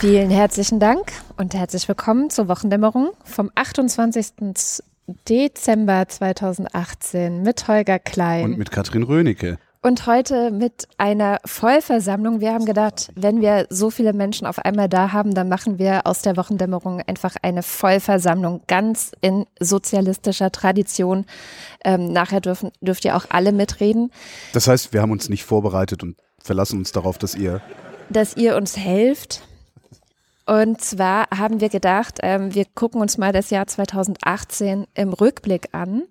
Vielen herzlichen Dank und herzlich willkommen zur Wochendämmerung vom 28. Dezember 2018 mit Holger Klein. Und mit Katrin Rönecke. Und heute mit einer Vollversammlung. Wir haben gedacht, wenn wir so viele Menschen auf einmal da haben, dann machen wir aus der Wochendämmerung einfach eine Vollversammlung, ganz in sozialistischer Tradition. Ähm, nachher dürfen, dürft ihr auch alle mitreden. Das heißt, wir haben uns nicht vorbereitet und verlassen uns darauf, dass ihr. Dass ihr uns helft. Und zwar haben wir gedacht, ähm, wir gucken uns mal das Jahr 2018 im Rückblick an.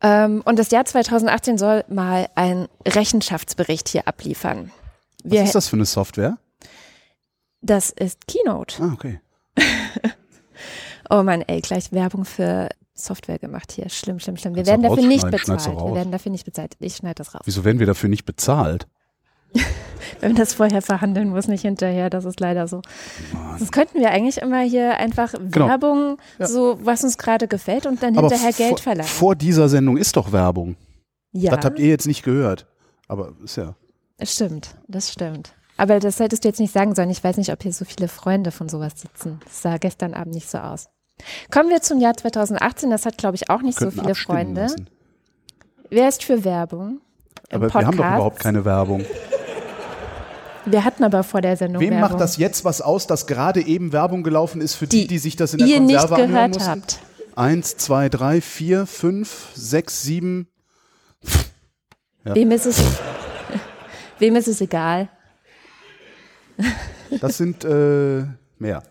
Ähm, und das Jahr 2018 soll mal einen Rechenschaftsbericht hier abliefern. Wir Was ist das für eine Software? Das ist Keynote. Ah, okay. oh Mann, ey, gleich Werbung für Software gemacht hier. Schlimm, schlimm, schlimm. Wir werden dafür nicht bezahlt. Wir werden dafür nicht bezahlt. Ich schneide das raus. Wieso werden wir dafür nicht bezahlt? Wenn man das vorher verhandeln muss, nicht hinterher, das ist leider so. Mann. Das könnten wir eigentlich immer hier einfach genau. Werbung, ja. so was uns gerade gefällt und dann Aber hinterher Geld verlangen. Vor dieser Sendung ist doch Werbung. Ja. Das habt ihr jetzt nicht gehört. Aber ist ja. Stimmt, das stimmt. Aber das solltest du jetzt nicht sagen sollen. Ich weiß nicht, ob hier so viele Freunde von sowas sitzen. Das sah gestern Abend nicht so aus. Kommen wir zum Jahr 2018. Das hat, glaube ich, auch nicht so viele Freunde. Lassen. Wer ist für Werbung? Aber wir haben doch überhaupt keine Werbung. Wir hatten aber vor der Sendung Wem Werbung. macht das jetzt was aus, dass gerade eben Werbung gelaufen ist für die, die, die sich das in der ihr Konserve nicht gehört habt? Eins, zwei, drei, vier, fünf, sechs, sieben. Ja. Wem ist es? Wem ist es egal? Das sind äh, mehr.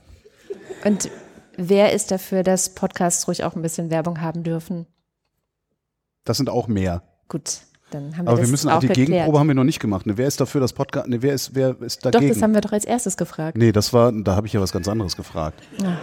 Und wer ist dafür, dass Podcasts ruhig auch ein bisschen Werbung haben dürfen? Das sind auch mehr. Gut. Dann haben wir Aber wir müssen auch die geklärt. Gegenprobe haben wir noch nicht gemacht. Ne, wer ist dafür das Podcast? Ne, wer ist wer ist dagegen? Doch, das haben wir doch als erstes gefragt. Nee, das war da habe ich ja was ganz anderes gefragt. Ja.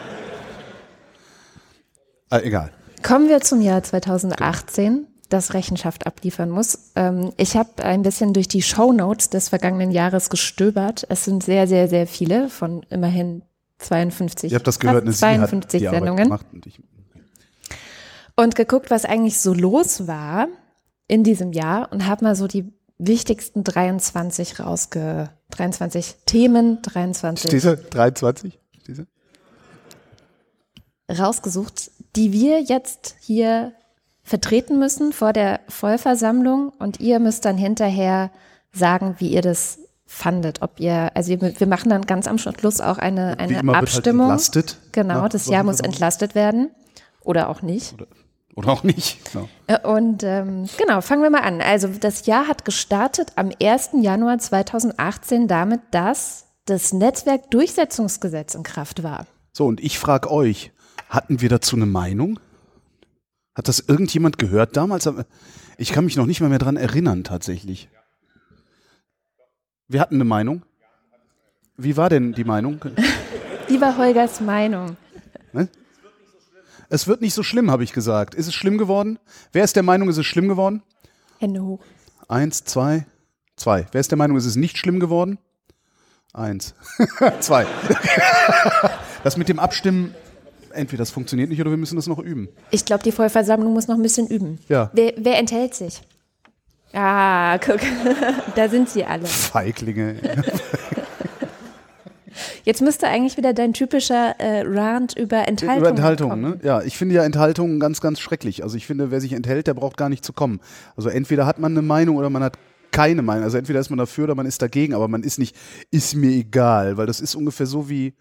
Ah, egal. Kommen wir zum Jahr 2018, das Rechenschaft abliefern muss. Ähm, ich habe ein bisschen durch die Show Notes des vergangenen Jahres gestöbert. Es sind sehr, sehr, sehr viele von immerhin 52. Ihr habt das gehört, eine 52 Sendungen. Und, und geguckt, was eigentlich so los war in diesem Jahr und habe mal so die wichtigsten 23 rausge 23 Themen, 23 Diese 23 Diese? rausgesucht, die wir jetzt hier vertreten müssen vor der Vollversammlung und ihr müsst dann hinterher sagen, wie ihr das fandet, ob ihr, also wir machen dann ganz am Schluss auch eine, eine halt Abstimmung. Halt entlastet, genau, das Jahr muss entlastet werden oder auch nicht. Oder oder auch nicht. Genau. Und ähm, genau, fangen wir mal an. Also das Jahr hat gestartet am 1. Januar 2018 damit, dass das Netzwerkdurchsetzungsgesetz in Kraft war. So, und ich frage euch, hatten wir dazu eine Meinung? Hat das irgendjemand gehört damals? Ich kann mich noch nicht mal mehr dran erinnern, tatsächlich. Wir hatten eine Meinung. Wie war denn die Meinung? Wie war Holgers Meinung? Ne? Es wird nicht so schlimm, habe ich gesagt. Ist es schlimm geworden? Wer ist der Meinung, ist es schlimm geworden? Hände hoch. Eins, zwei, zwei. Wer ist der Meinung, ist es nicht schlimm geworden? Eins. zwei. das mit dem Abstimmen, entweder das funktioniert nicht oder wir müssen das noch üben. Ich glaube, die Vollversammlung muss noch ein bisschen üben. Ja. Wer, wer enthält sich? Ah, guck, da sind sie alle. Feiglinge. Jetzt müsste eigentlich wieder dein typischer äh, Rant über Enthaltung. Über Enthaltung, ne? Ja, ich finde ja Enthaltung ganz, ganz schrecklich. Also ich finde, wer sich enthält, der braucht gar nicht zu kommen. Also entweder hat man eine Meinung oder man hat keine Meinung. Also entweder ist man dafür oder man ist dagegen, aber man ist nicht, ist mir egal, weil das ist ungefähr so wie,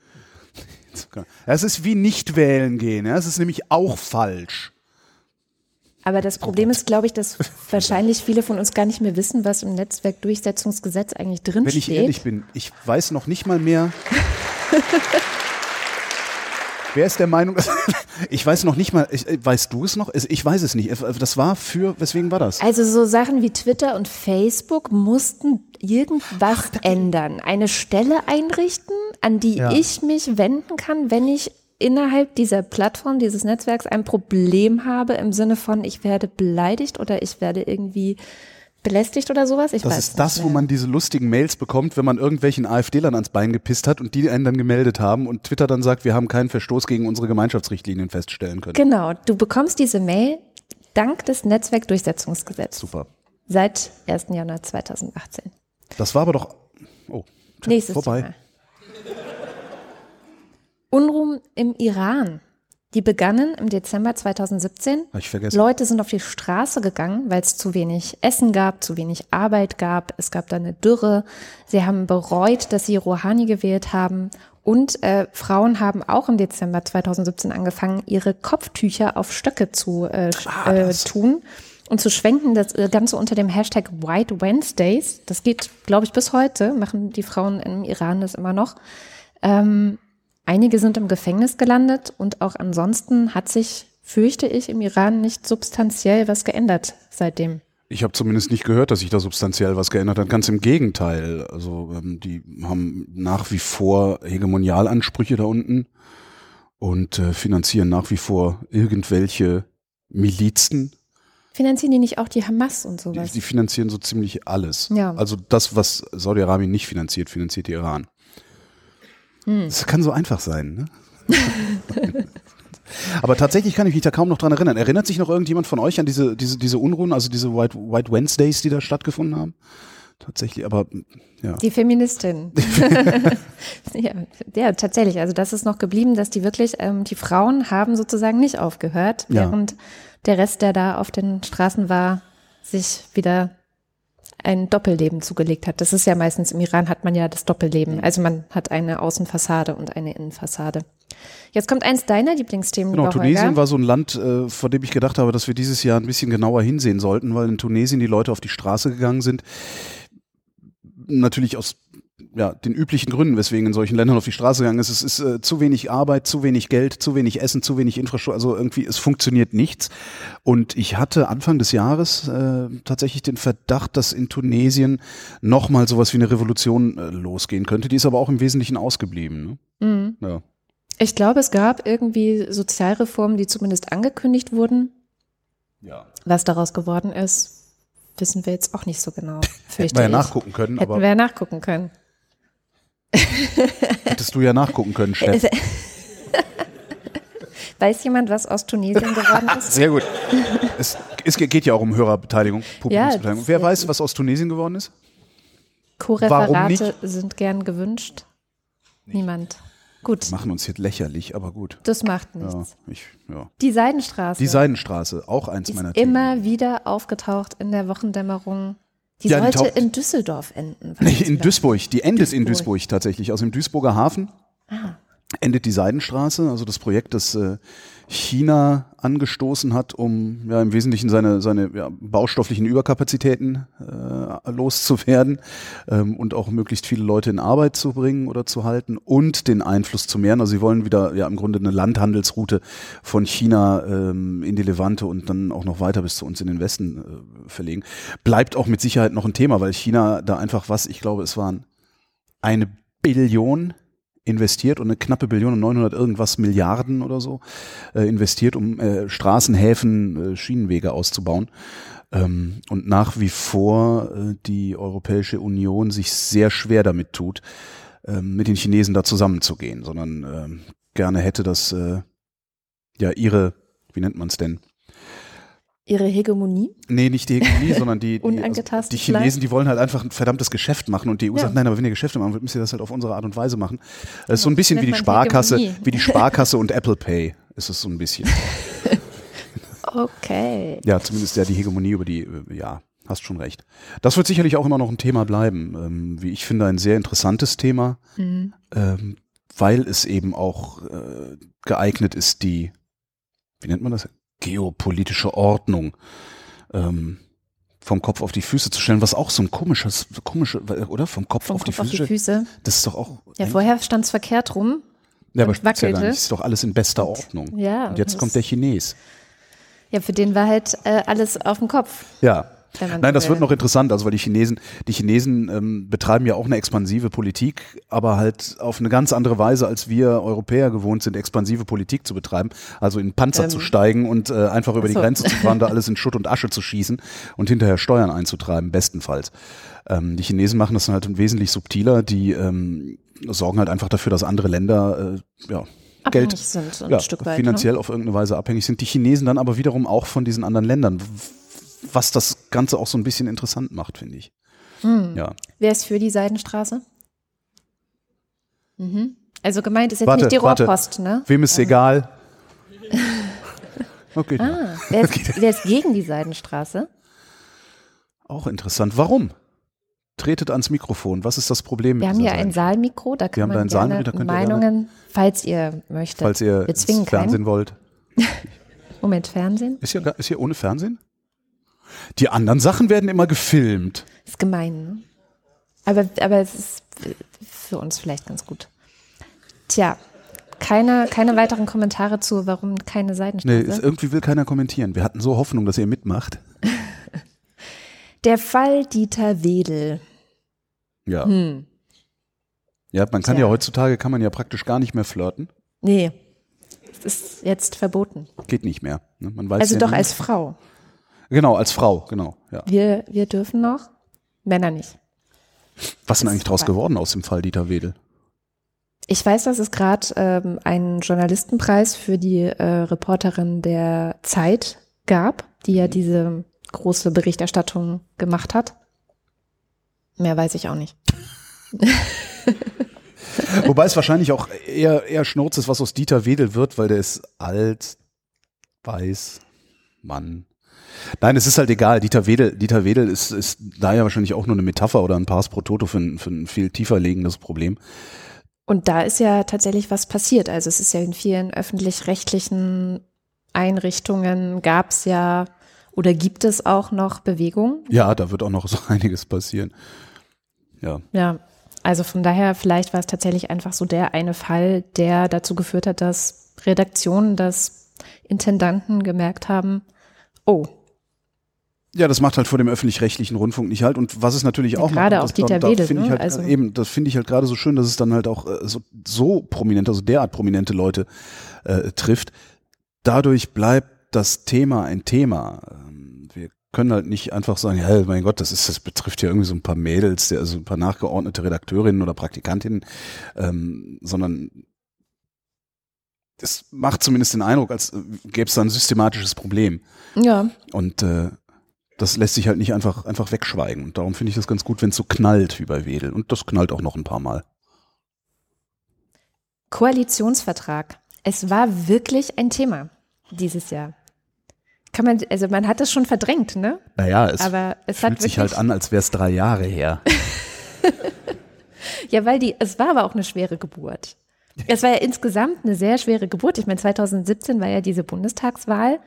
es ist wie nicht wählen gehen. Ja? Es ist nämlich auch falsch. Aber das Problem oh ist, glaube ich, dass wahrscheinlich viele von uns gar nicht mehr wissen, was im Netzwerkdurchsetzungsgesetz eigentlich drin steht. Wenn ich ehrlich bin, ich weiß noch nicht mal mehr. Wer ist der Meinung? Ich weiß noch nicht mal, ich, weißt du es noch? Ich weiß es nicht. Das war für, weswegen war das? Also so Sachen wie Twitter und Facebook mussten irgendwas Ach, ändern. Eine Stelle einrichten, an die ja. ich mich wenden kann, wenn ich innerhalb dieser Plattform, dieses Netzwerks ein Problem habe im Sinne von, ich werde beleidigt oder ich werde irgendwie belästigt oder sowas. Ich das weiß ist das, mehr. wo man diese lustigen Mails bekommt, wenn man irgendwelchen AfD-Lern ans Bein gepisst hat und die einen dann gemeldet haben und Twitter dann sagt, wir haben keinen Verstoß gegen unsere Gemeinschaftsrichtlinien feststellen können. Genau, du bekommst diese Mail dank des Netzwerkdurchsetzungsgesetzes. Super. Seit 1. Januar 2018. Das war aber doch, oh, Nächstes vorbei. Mal. Unruhen im Iran. Die begannen im Dezember 2017. Hab ich vergessen. Leute sind auf die Straße gegangen, weil es zu wenig Essen gab, zu wenig Arbeit gab. Es gab da eine Dürre. Sie haben bereut, dass sie Rouhani gewählt haben. Und äh, Frauen haben auch im Dezember 2017 angefangen, ihre Kopftücher auf Stöcke zu äh, Ah, äh, tun und zu schwenken. Das äh, Ganze unter dem Hashtag White Wednesdays. Das geht, glaube ich, bis heute. Machen die Frauen im Iran das immer noch. Ähm, einige sind im Gefängnis gelandet und auch ansonsten hat sich, fürchte ich, im Iran nicht substanziell was geändert seitdem. Ich habe zumindest nicht gehört, dass sich da substanziell was geändert hat. Ganz im Gegenteil. Also ähm, die haben nach wie vor Hegemonialansprüche da unten und äh, finanzieren nach wie vor irgendwelche Milizen. Finanzieren die nicht auch die Hamas und Die, sowas? die finanzieren so ziemlich alles. Ja. Also das, was Saudi-Arabien nicht finanziert, finanziert der Iran. Hm. Das kann so einfach sein, ne? Aber tatsächlich kann ich mich da kaum noch dran erinnern. Erinnert sich noch irgendjemand von euch an diese, diese, diese Unruhen, also diese White, White Wednesdays, die da stattgefunden haben? Tatsächlich, aber ja. Die Feministin. ja, ja, tatsächlich. Also das ist noch geblieben, dass die wirklich, ähm, die Frauen haben sozusagen nicht aufgehört, Ja. während der Rest, der da auf den Straßen war, sich wieder ein Doppelleben zugelegt hat. Das ist ja meistens im Iran hat man ja das Doppelleben. Also man hat eine Außenfassade und eine Innenfassade. Jetzt kommt eins deiner Lieblingsthemen, Genau, Tunesien Holger. war so ein Land, äh, vor dem ich gedacht habe, dass wir dieses Jahr ein bisschen genauer hinsehen sollten, weil in Tunesien die Leute auf die Straße gegangen sind. Natürlich aus ja, den üblichen Gründen, weswegen in solchen Ländern auf die Straße gegangen ist. Es ist äh, zu wenig Arbeit, zu wenig Geld, zu wenig Essen, zu wenig Infrastruktur. Also irgendwie, es funktioniert nichts. Und ich hatte Anfang des Jahres äh, tatsächlich den Verdacht, dass in Tunesien nochmal sowas wie eine Revolution äh, losgehen könnte. Die ist aber auch im Wesentlichen ausgeblieben. Ne? Mhm. Ja. Ich glaube, es gab irgendwie Sozialreformen, die zumindest angekündigt wurden. ja. Was daraus geworden ist, wissen wir jetzt auch nicht so genau. Hätten wir ja nachgucken können, Hätten wir ja nachgucken können. Hättest du ja nachgucken können, Chef. Weiß jemand, was aus Tunesien geworden ist? Sehr gut. Es, es geht ja auch um Hörerbeteiligung, Publikumsbeteiligung. das- Wer weiß, was aus Tunesien geworden ist? Co-Referate sind gern gewünscht. Niemand. Gut, Wir machen uns jetzt lächerlich, aber gut. das macht Ja, nichts. ich, ja. Die Seidenstraße Die Seidenstraße, auch eins ist meiner Themen. immer wieder aufgetaucht in der Wochendämmerung. Die Ja, die sollte tau- in Düsseldorf enden. Nee, in Duisburg. Die endet in Duisburg. Duisburg tatsächlich. Aus dem Duisburger Hafen Ah. Endet die Seidenstraße, also das Projekt, das äh, China angestoßen hat, um ja im Wesentlichen seine, seine ja, baustofflichen Überkapazitäten äh, loszuwerden ähm, und auch möglichst viele Leute in Arbeit zu bringen oder zu halten und den Einfluss zu mehren. Also sie wollen wieder ja im Grunde eine Landhandelsroute von China ähm, in die Levante und dann auch noch weiter bis zu uns in den Westen äh, verlegen. Bleibt auch mit Sicherheit noch ein Thema, weil China da einfach was, ich glaube, es waren eine Billion investiert und eine knappe Billion und 900 irgendwas Milliarden oder so äh, investiert, um äh, Straßen, Häfen, äh, Schienenwege auszubauen. Ähm, und nach wie vor äh, die Europäische Union sich sehr schwer damit tut, ähm, mit den Chinesen da zusammenzugehen, sondern ähm, gerne hätte, dass äh, ja ihre, wie nennt man es denn? Ihre Hegemonie. Nee, nicht die Hegemonie, sondern die, die, also die Chinesen, die wollen halt einfach ein verdammtes Geschäft machen und die EU Ja. sagt, nein, aber wenn ihr Geschäfte machen wollt, müsst ihr das halt auf unsere Art und Weise machen. Das ist so ein bisschen wie die Sparkasse, Hegemonie. wie die Sparkasse und Apple Pay ist es so ein bisschen. Okay. Ja, zumindest ja die Hegemonie über die, äh, ja, hast schon recht. Das wird sicherlich auch immer noch ein Thema bleiben. Ähm, wie ich finde, ein sehr interessantes Thema, Mhm. ähm, weil es eben auch äh, geeignet ist, die, wie nennt man das? Geopolitische Ordnung ähm, vom Kopf auf die Füße zu stellen, was auch so ein komisches, komische, oder? Vom Kopf, Vom auf, die Kopf auf die Füße. Das ist doch auch. Ja, vorher stand es verkehrt rum. ja, aber stimmt ja wackelte. nicht. Ist doch alles in bester Ordnung. Ja, Und jetzt das- kommt der Chines. Ja, für den war halt äh, alles auf dem Kopf. Ja. Nein, das wird noch interessant, also weil die Chinesen, die Chinesen ähm, betreiben ja auch eine expansive Politik, aber halt auf eine ganz andere Weise, als wir Europäer gewohnt sind, expansive Politik zu betreiben. Also in Panzer Ähm. zu steigen und äh, einfach über die so. Grenze zu fahren, da alles in Schutt und Asche zu schießen und hinterher Steuern einzutreiben, bestenfalls. Ähm, die Chinesen machen das dann halt wesentlich subtiler, die ähm, sorgen halt einfach dafür, dass andere Länder äh, ja, Abhängig Geld sind ja, Stück weit. finanziell auf irgendeine Weise abhängig sind. Die Chinesen dann aber wiederum auch von diesen anderen Ländern, was das Ganze auch so ein bisschen interessant macht, finde ich. Hm. Ja. Wer ist für die Seidenstraße? Mhm. Also gemeint ist jetzt Warte, nicht die warte. Rohrpost, ne? Wem ist egal? Okay. Ah, wer ist, wer ist gegen die Seidenstraße? Auch interessant. Warum? Tretet ans Mikrofon. Was ist das Problem mit Wir haben hier ein? Saalmikro, da Wir kann haben da man ein gerne Saalmikro, da könnt ihr Meinungen, falls ihr möchtet. Falls ihr Wir Fernsehen keinen. wollt. Moment, Fernsehen? Ist hier, ist hier ohne Fernsehen? Die anderen Sachen werden immer gefilmt. Ist gemein, ne? Aber, aber es ist für uns vielleicht ganz gut. Tja, keine, keine weiteren Kommentare zu, warum keine Nee, Seidenstraße. ist, irgendwie will keiner kommentieren. Wir hatten so Hoffnung, dass ihr mitmacht. Der Fall Dieter Wedel. Ja. Hm. Ja, man kann Tja. ja heutzutage kann man ja praktisch gar nicht mehr flirten. Nee, es ist jetzt verboten. Geht nicht mehr. Ne? Man weiß Also ja doch nie. als Frau. Genau, als Frau, genau. Ja. Wir, wir dürfen noch, Männer nicht. Was ist denn eigentlich draus geworden aus dem Fall Dieter Wedel? Ich weiß, dass es gerade ähm, einen Journalistenpreis für die äh, Reporterin der Zeit gab, die ja diese große Berichterstattung gemacht hat. Mehr weiß ich auch nicht. Wobei es wahrscheinlich auch eher, eher Schnurz ist, was aus Dieter Wedel wird, weil der ist alt, weiß, Mann. Nein, es ist halt egal. Dieter Wedel, Dieter Wedel ist, ist daher wahrscheinlich auch nur eine Metapher oder ein Pars pro Toto für ein, für ein viel tiefer liegendes Problem. Und da ist ja tatsächlich was passiert. Also es ist ja in vielen öffentlich-rechtlichen Einrichtungen gab es ja oder gibt es auch noch Bewegung. Ja, da wird auch noch so einiges passieren. Ja. Ja, also von daher, vielleicht war es tatsächlich einfach so der eine Fall, der dazu geführt hat, dass Redaktionen, dass Intendanten gemerkt haben, oh, Ja, das macht halt vor dem öffentlich-rechtlichen Rundfunk nicht halt. Und was es natürlich Ja, auch gerade macht, auch das- Dieter da, Wedel, finde ich ne? halt, Also- eben, das finde ich halt gerade so schön, dass es dann halt auch äh, so, so prominente, also derart prominente Leute äh, trifft. Dadurch bleibt das Thema ein Thema. Ähm, Wir können halt nicht einfach sagen, ja, mein Gott, das ist, das betrifft ja irgendwie so ein paar Mädels, also ein paar nachgeordnete Redakteurinnen oder Praktikantinnen, ähm, sondern es macht zumindest den Eindruck, als äh, gäbe es da ein systematisches Problem. ja, Und äh, das lässt sich halt nicht einfach, einfach wegschweigen. Und darum finde ich das ganz gut, wenn es so knallt wie bei Wedel. Und das knallt auch noch ein paar Mal. Koalitionsvertrag. Es war wirklich ein Thema dieses Jahr. Kann man, also man hat es schon verdrängt, ne? Naja, es Aber es fühlt hat sich halt an, als wäre es drei Jahre her. ja, weil die, es war aber auch eine schwere Geburt. Es war ja insgesamt eine sehr schwere Geburt. Ich meine, 2017 war ja diese Bundestagswahl.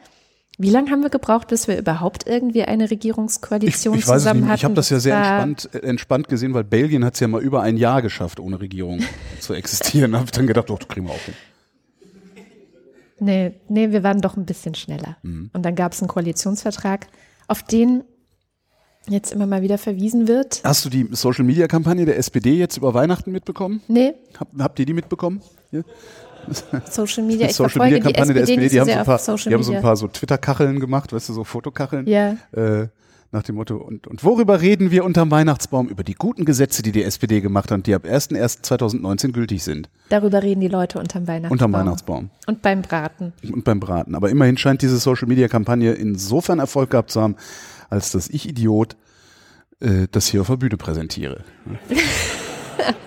Wie lange haben wir gebraucht, bis wir überhaupt irgendwie eine Ich, Regierungskoalition ich weiß es zusammen nicht. hatten? Ich habe das ja sehr war- entspannt, äh, entspannt gesehen, weil Belgien hat es ja mal über ein Jahr geschafft, ohne Regierung zu existieren. Da habe ich dann gedacht, doch, das kriegen wir auch hin. Nee, nee, wir waren doch ein bisschen schneller. Mhm. Und dann gab es einen Koalitionsvertrag, auf den jetzt immer mal wieder verwiesen wird. Hast du die Social-Media-Kampagne der SPD jetzt über Weihnachten mitbekommen? Nee, Hab, habt ihr die mitbekommen? Ja? Social Media, ich Social Media-Kampagne SPD, der SPD, die haben, so ein paar, die haben so Media. ein paar so Twitter-Kacheln gemacht, weißt du, so Fotokacheln. ja, Äh, nach dem Motto, und, und worüber reden wir unterm Weihnachtsbaum? Über die guten Gesetze, die die SPD gemacht hat die ab 1.1.2019 gültig sind. darüber reden die Leute unterm Weihnachtsbaum. Unterm Weihnachtsbaum. Und beim Braten. Und beim Braten. Aber immerhin scheint diese Social-Media-Kampagne insofern Erfolg gehabt zu haben, als dass ich Idiot äh, das hier auf der Bühne präsentiere.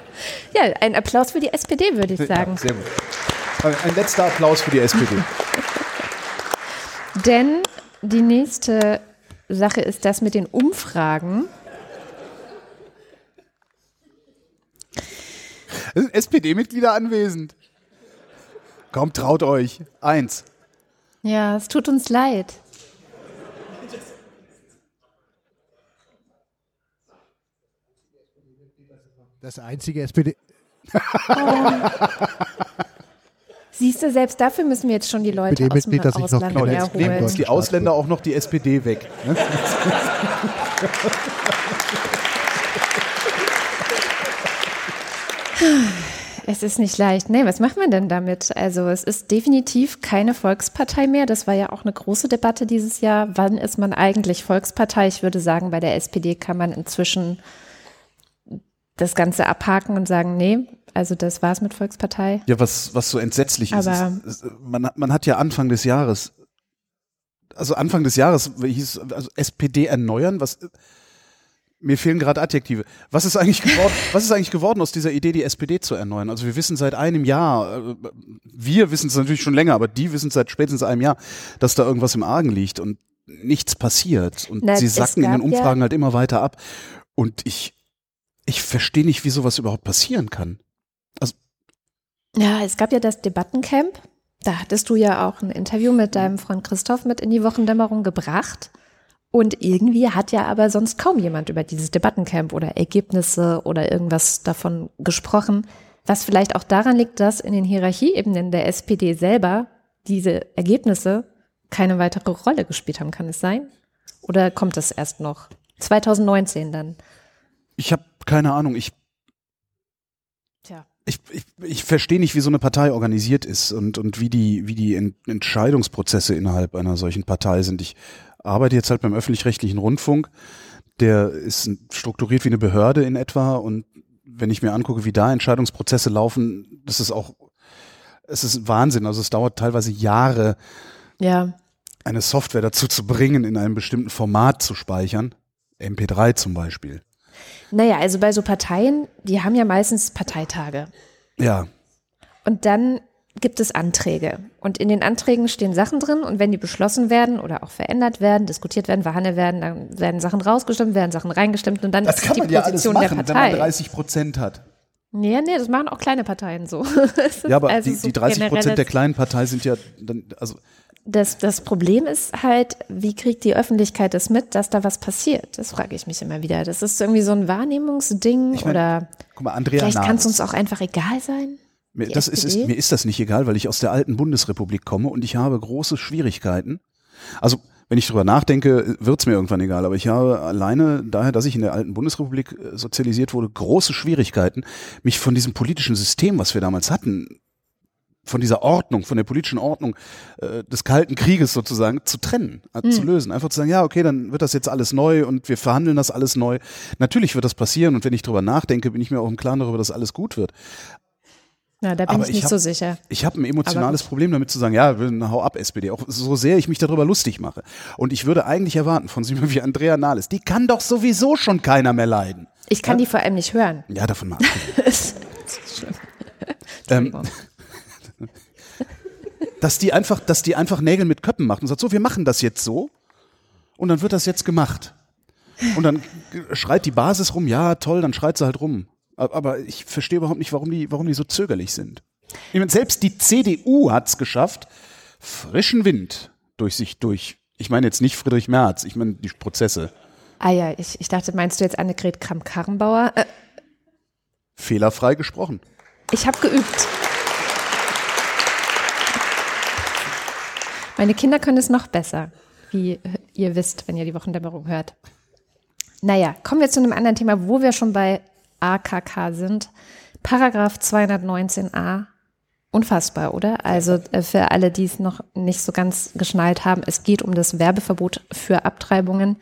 Ja, ein Applaus für die SPD, würde ich sagen. Ja, sehr gut. Ein letzter Applaus für die SPD. Denn die nächste Sache ist das mit den Umfragen. Es sind SPD-Mitglieder anwesend. Kommt, traut euch. Eins. Ja, es tut uns leid. Das einzige SPD. Siehst du, selbst dafür müssen wir jetzt schon die Leute aus dem SPD-Mitglied, das ich noch Ausland kenne. Jetzt Nehmen nehmen uns die Ausländer auch noch die SPD weg. Ne? Es ist nicht leicht. Nee, was macht man denn damit? Also es ist definitiv keine Volkspartei mehr. Das war ja auch eine große Debatte dieses Jahr. Wann ist man eigentlich Volkspartei? Ich würde sagen, bei der SPD kann man inzwischen das Ganze abhaken und sagen, nee, also das war's mit Volkspartei. Ja, was, was so entsetzlich ist, Aber- ist, ist man, hat- man hat ja Anfang des Jahres, also Anfang des Jahres hieß es, also SPD erneuern, was Mir fehlen gerade Adjektive. Was ist eigentlich geworden, was ist eigentlich geworden aus dieser Idee, die SPD zu erneuern? Also wir wissen seit einem Jahr, äh, wir wissen es natürlich schon länger, aber die wissen seit spätestens einem Jahr, dass da irgendwas im Argen liegt und nichts passiert. Und Na, sie sacken in den Umfragen ja- halt immer weiter ab. Und ich, ich verstehe nicht, wie sowas überhaupt passieren kann. Ja, es gab ja das Debattencamp. Da hattest du ja auch ein Interview mit deinem Freund Christoph mit in die Wochendämmerung gebracht. Und irgendwie hat ja aber sonst kaum jemand über dieses Debattencamp oder Ergebnisse oder irgendwas davon gesprochen. Was vielleicht auch daran liegt, dass in den Hierarchieebenen der SPD selber diese Ergebnisse keine weitere Rolle gespielt haben. Kann es sein? Oder kommt es erst noch? 2019 dann. Ich habe keine Ahnung. Ich Tja. ich, ich, ich verstehe nicht, wie so eine Partei organisiert ist und, und wie die, wie die Ent Entscheidungsprozesse innerhalb einer solchen Partei sind. Ich arbeite jetzt halt beim öffentlich-rechtlichen Rundfunk. Der ist strukturiert wie eine Behörde in etwa und wenn ich mir angucke, wie da Entscheidungsprozesse laufen, das ist auch, es ist Wahnsinn. Also es dauert teilweise Jahre, Ja. eine Software dazu zu bringen, in einem bestimmten Format zu speichern. MP3 zum Beispiel. Naja, also bei so Parteien, die haben ja meistens Parteitage. Ja, Und dann gibt es Anträge. Und in den Anträgen stehen Sachen drin. Und wenn die beschlossen werden oder auch verändert werden, diskutiert werden, verhandelt werden, dann werden Sachen rausgestimmt, werden Sachen reingestimmt. Und dann ist es die Position der Partei. 30 Prozent hat. Nee, nee, das machen auch kleine Parteien so. Ja, aber also die, so die 30 Prozent der kleinen Partei sind ja dann, also Das, das Problem ist halt, wie kriegt die Öffentlichkeit das mit, dass da was passiert? Das frage ich mich immer wieder. Das ist irgendwie so ein Wahrnehmungsding Ich mein, oder guck mal, Andrea vielleicht kann es uns auch einfach egal sein. Mir, das ist, ist, mir ist das nicht egal, weil ich aus der alten Bundesrepublik komme und ich habe große Schwierigkeiten. Also, wenn ich drüber nachdenke, wird's mir irgendwann egal, aber ich habe alleine daher, dass ich in der alten Bundesrepublik äh, sozialisiert wurde, große Schwierigkeiten, mich von diesem politischen System, was wir damals hatten, von dieser Ordnung, von der politischen Ordnung äh, des Kalten Krieges sozusagen zu trennen, äh, zu lösen. Einfach zu sagen, ja, okay, dann wird das jetzt alles neu und wir verhandeln das alles neu. Natürlich wird das passieren und wenn ich drüber nachdenke, bin ich mir auch im Klaren darüber, dass alles gut wird. Ja, da bin Aber ich ich nicht hab- so sicher. Ich habe ein emotionales. Problem damit zu sagen, ja, hau ab, SPD. Auch so sehr ich mich darüber lustig mache. Und ich würde eigentlich erwarten von jemandem wie Andrea Nahles, die kann doch sowieso schon keiner mehr leiden. Ich kann die vor allem nicht hören. Ja, davon mal. das ist schlimm. ähm. Dass die einfach, dass die einfach Nägel mit Köppen macht und sagt, so, wir machen das jetzt so und dann wird das jetzt gemacht. Und dann schreit die Basis rum, ja, toll, dann schreit sie halt rum. Aber ich verstehe überhaupt nicht, warum die, warum die so zögerlich sind. Ich meine, selbst die CDU hat es geschafft, frischen Wind durch sich durch. Ich meine jetzt nicht Friedrich Merz, ich meine die Prozesse. Ah ja, ich, ich dachte, meinst du jetzt Annegret Kramp-Karrenbauer? Äh, Fehlerfrei gesprochen. ich habe geübt. Meine Kinder können es noch besser, wie ihr wisst, wenn ihr die Wochendämmerung hört. Naja, kommen wir zu einem anderen Thema, wo wir schon bei AKK sind. Paragraph 219a. Unfassbar, oder? Also äh, für alle, die es noch nicht so ganz geschnallt haben, es geht um das Werbeverbot für Abtreibungen.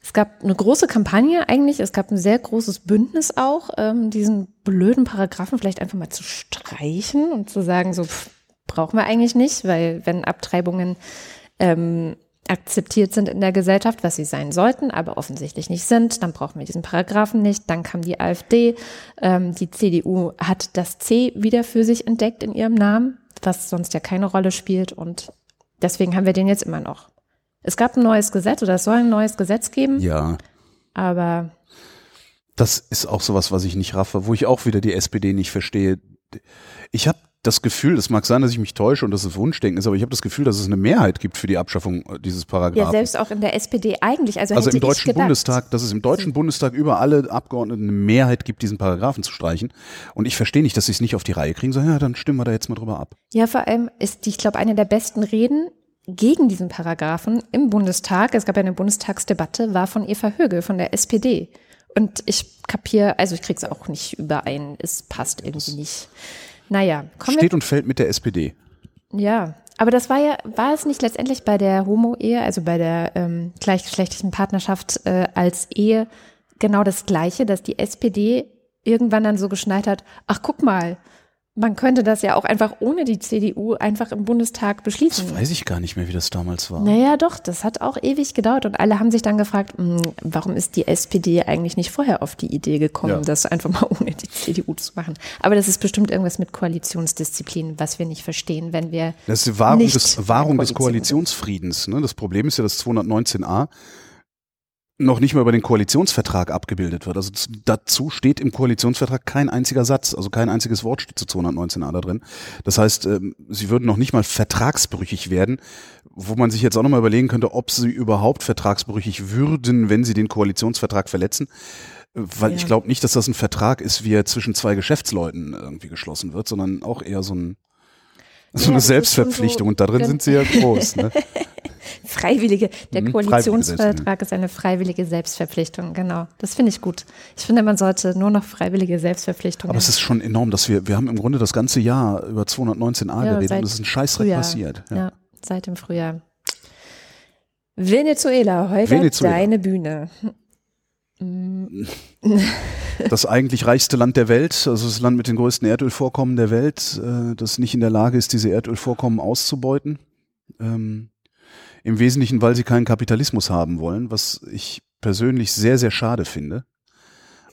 Es gab eine große Kampagne eigentlich, es gab ein sehr großes Bündnis auch, ähm, diesen blöden Paragraphen vielleicht einfach mal zu streichen und zu sagen, so pff, brauchen wir eigentlich nicht, weil wenn Abtreibungen ähm, akzeptiert sind in der Gesellschaft, was sie sein sollten, aber offensichtlich nicht sind, dann brauchen wir diesen Paragraphen nicht. Dann kam die AfD, ähm, die CDU hat das C wieder für sich entdeckt in ihrem Namen, was sonst ja keine Rolle spielt und deswegen haben wir den jetzt immer noch. Es gab ein neues Gesetz oder es soll ein neues Gesetz geben, Ja. aber Das ist auch sowas, was ich nicht raffe, wo ich auch wieder die SPD nicht verstehe. Ich habe das Gefühl, das mag sein, dass ich mich täusche und dass es Wunschdenken ist, aber ich habe das Gefühl, dass es eine Mehrheit gibt für die Abschaffung äh, dieses ja, Paragraphen. selbst auch in der SPD eigentlich. Also, also im Deutschen Bundestag, dass es im Deutschen Bundestag über alle Abgeordneten eine Mehrheit gibt, diesen Paragraphen zu streichen. Und ich verstehe nicht, dass sie es nicht auf die Reihe kriegen. So, ja, dann stimmen wir da jetzt mal drüber ab. Ja, vor allem ist, die, ich glaube, eine der besten Reden gegen diesen Paragraphen im Bundestag, es gab ja eine Bundestagsdebatte, war von Eva Högel von der SPD. Und ich kapiere, also ich krieg's auch nicht überein, es passt irgendwie nicht. Naja, kommen Steht und fällt mit der SPD. ja. Aber das war ja, war es nicht letztendlich bei der Homo-Ehe, also bei der ähm, gleichgeschlechtlichen Partnerschaft äh, als Ehe genau das Gleiche, dass die SPD irgendwann dann so geschneit hat, ach guck mal, Man könnte das ja auch einfach ohne die CDU einfach im Bundestag beschließen. Das weiß ich gar nicht mehr, wie das damals war. Naja, doch, das hat auch ewig gedauert und alle haben sich dann gefragt, hm, warum ist die SPD eigentlich nicht vorher auf die Idee gekommen, ja. das einfach mal ohne die CDU zu machen. Aber das ist bestimmt irgendwas mit Koalitionsdisziplin, was wir nicht verstehen, wenn wir. Das ist die Wahrung, des, Wahrung des Koalitionsfriedens. Ne? Das Problem ist ja das 219a noch nicht mal über den Koalitionsvertrag abgebildet wird. Also dazu steht im Koalitionsvertrag kein einziger Satz, also kein einziges Wort steht zu 219a da drin. Das heißt, ähm, sie würden noch nicht mal vertragsbrüchig werden, wo man sich jetzt auch nochmal überlegen könnte, ob sie überhaupt vertragsbrüchig würden, wenn sie den Koalitionsvertrag verletzen. Weil ja. ich glaube nicht, dass das ein Vertrag ist, wie er zwischen zwei Geschäftsleuten irgendwie geschlossen wird, sondern auch eher so ein so ja, eine Selbstverpflichtung so, und da drin sind sie ja groß. Ne? Freiwillige, der mhm, Koalitionsvertrag ist eine freiwillige Selbstverpflichtung, genau. Das finde ich gut. Ich finde, man sollte nur noch freiwillige Selbstverpflichtungen. Aber es ist schon enorm, dass wir, wir haben im Grunde das ganze Jahr über 219a ja, geredet und es ist ein Scheißdreck passiert. Ja. ja, seit dem Frühjahr. Venezuela, heute Venezuela. deine Bühne. Das eigentlich reichste Land der Welt, also das Land mit den größten Erdölvorkommen der Welt, äh, das nicht in der Lage ist, diese Erdölvorkommen auszubeuten. Ähm, Im Wesentlichen, weil sie keinen Kapitalismus haben wollen, was ich persönlich sehr, sehr schade finde.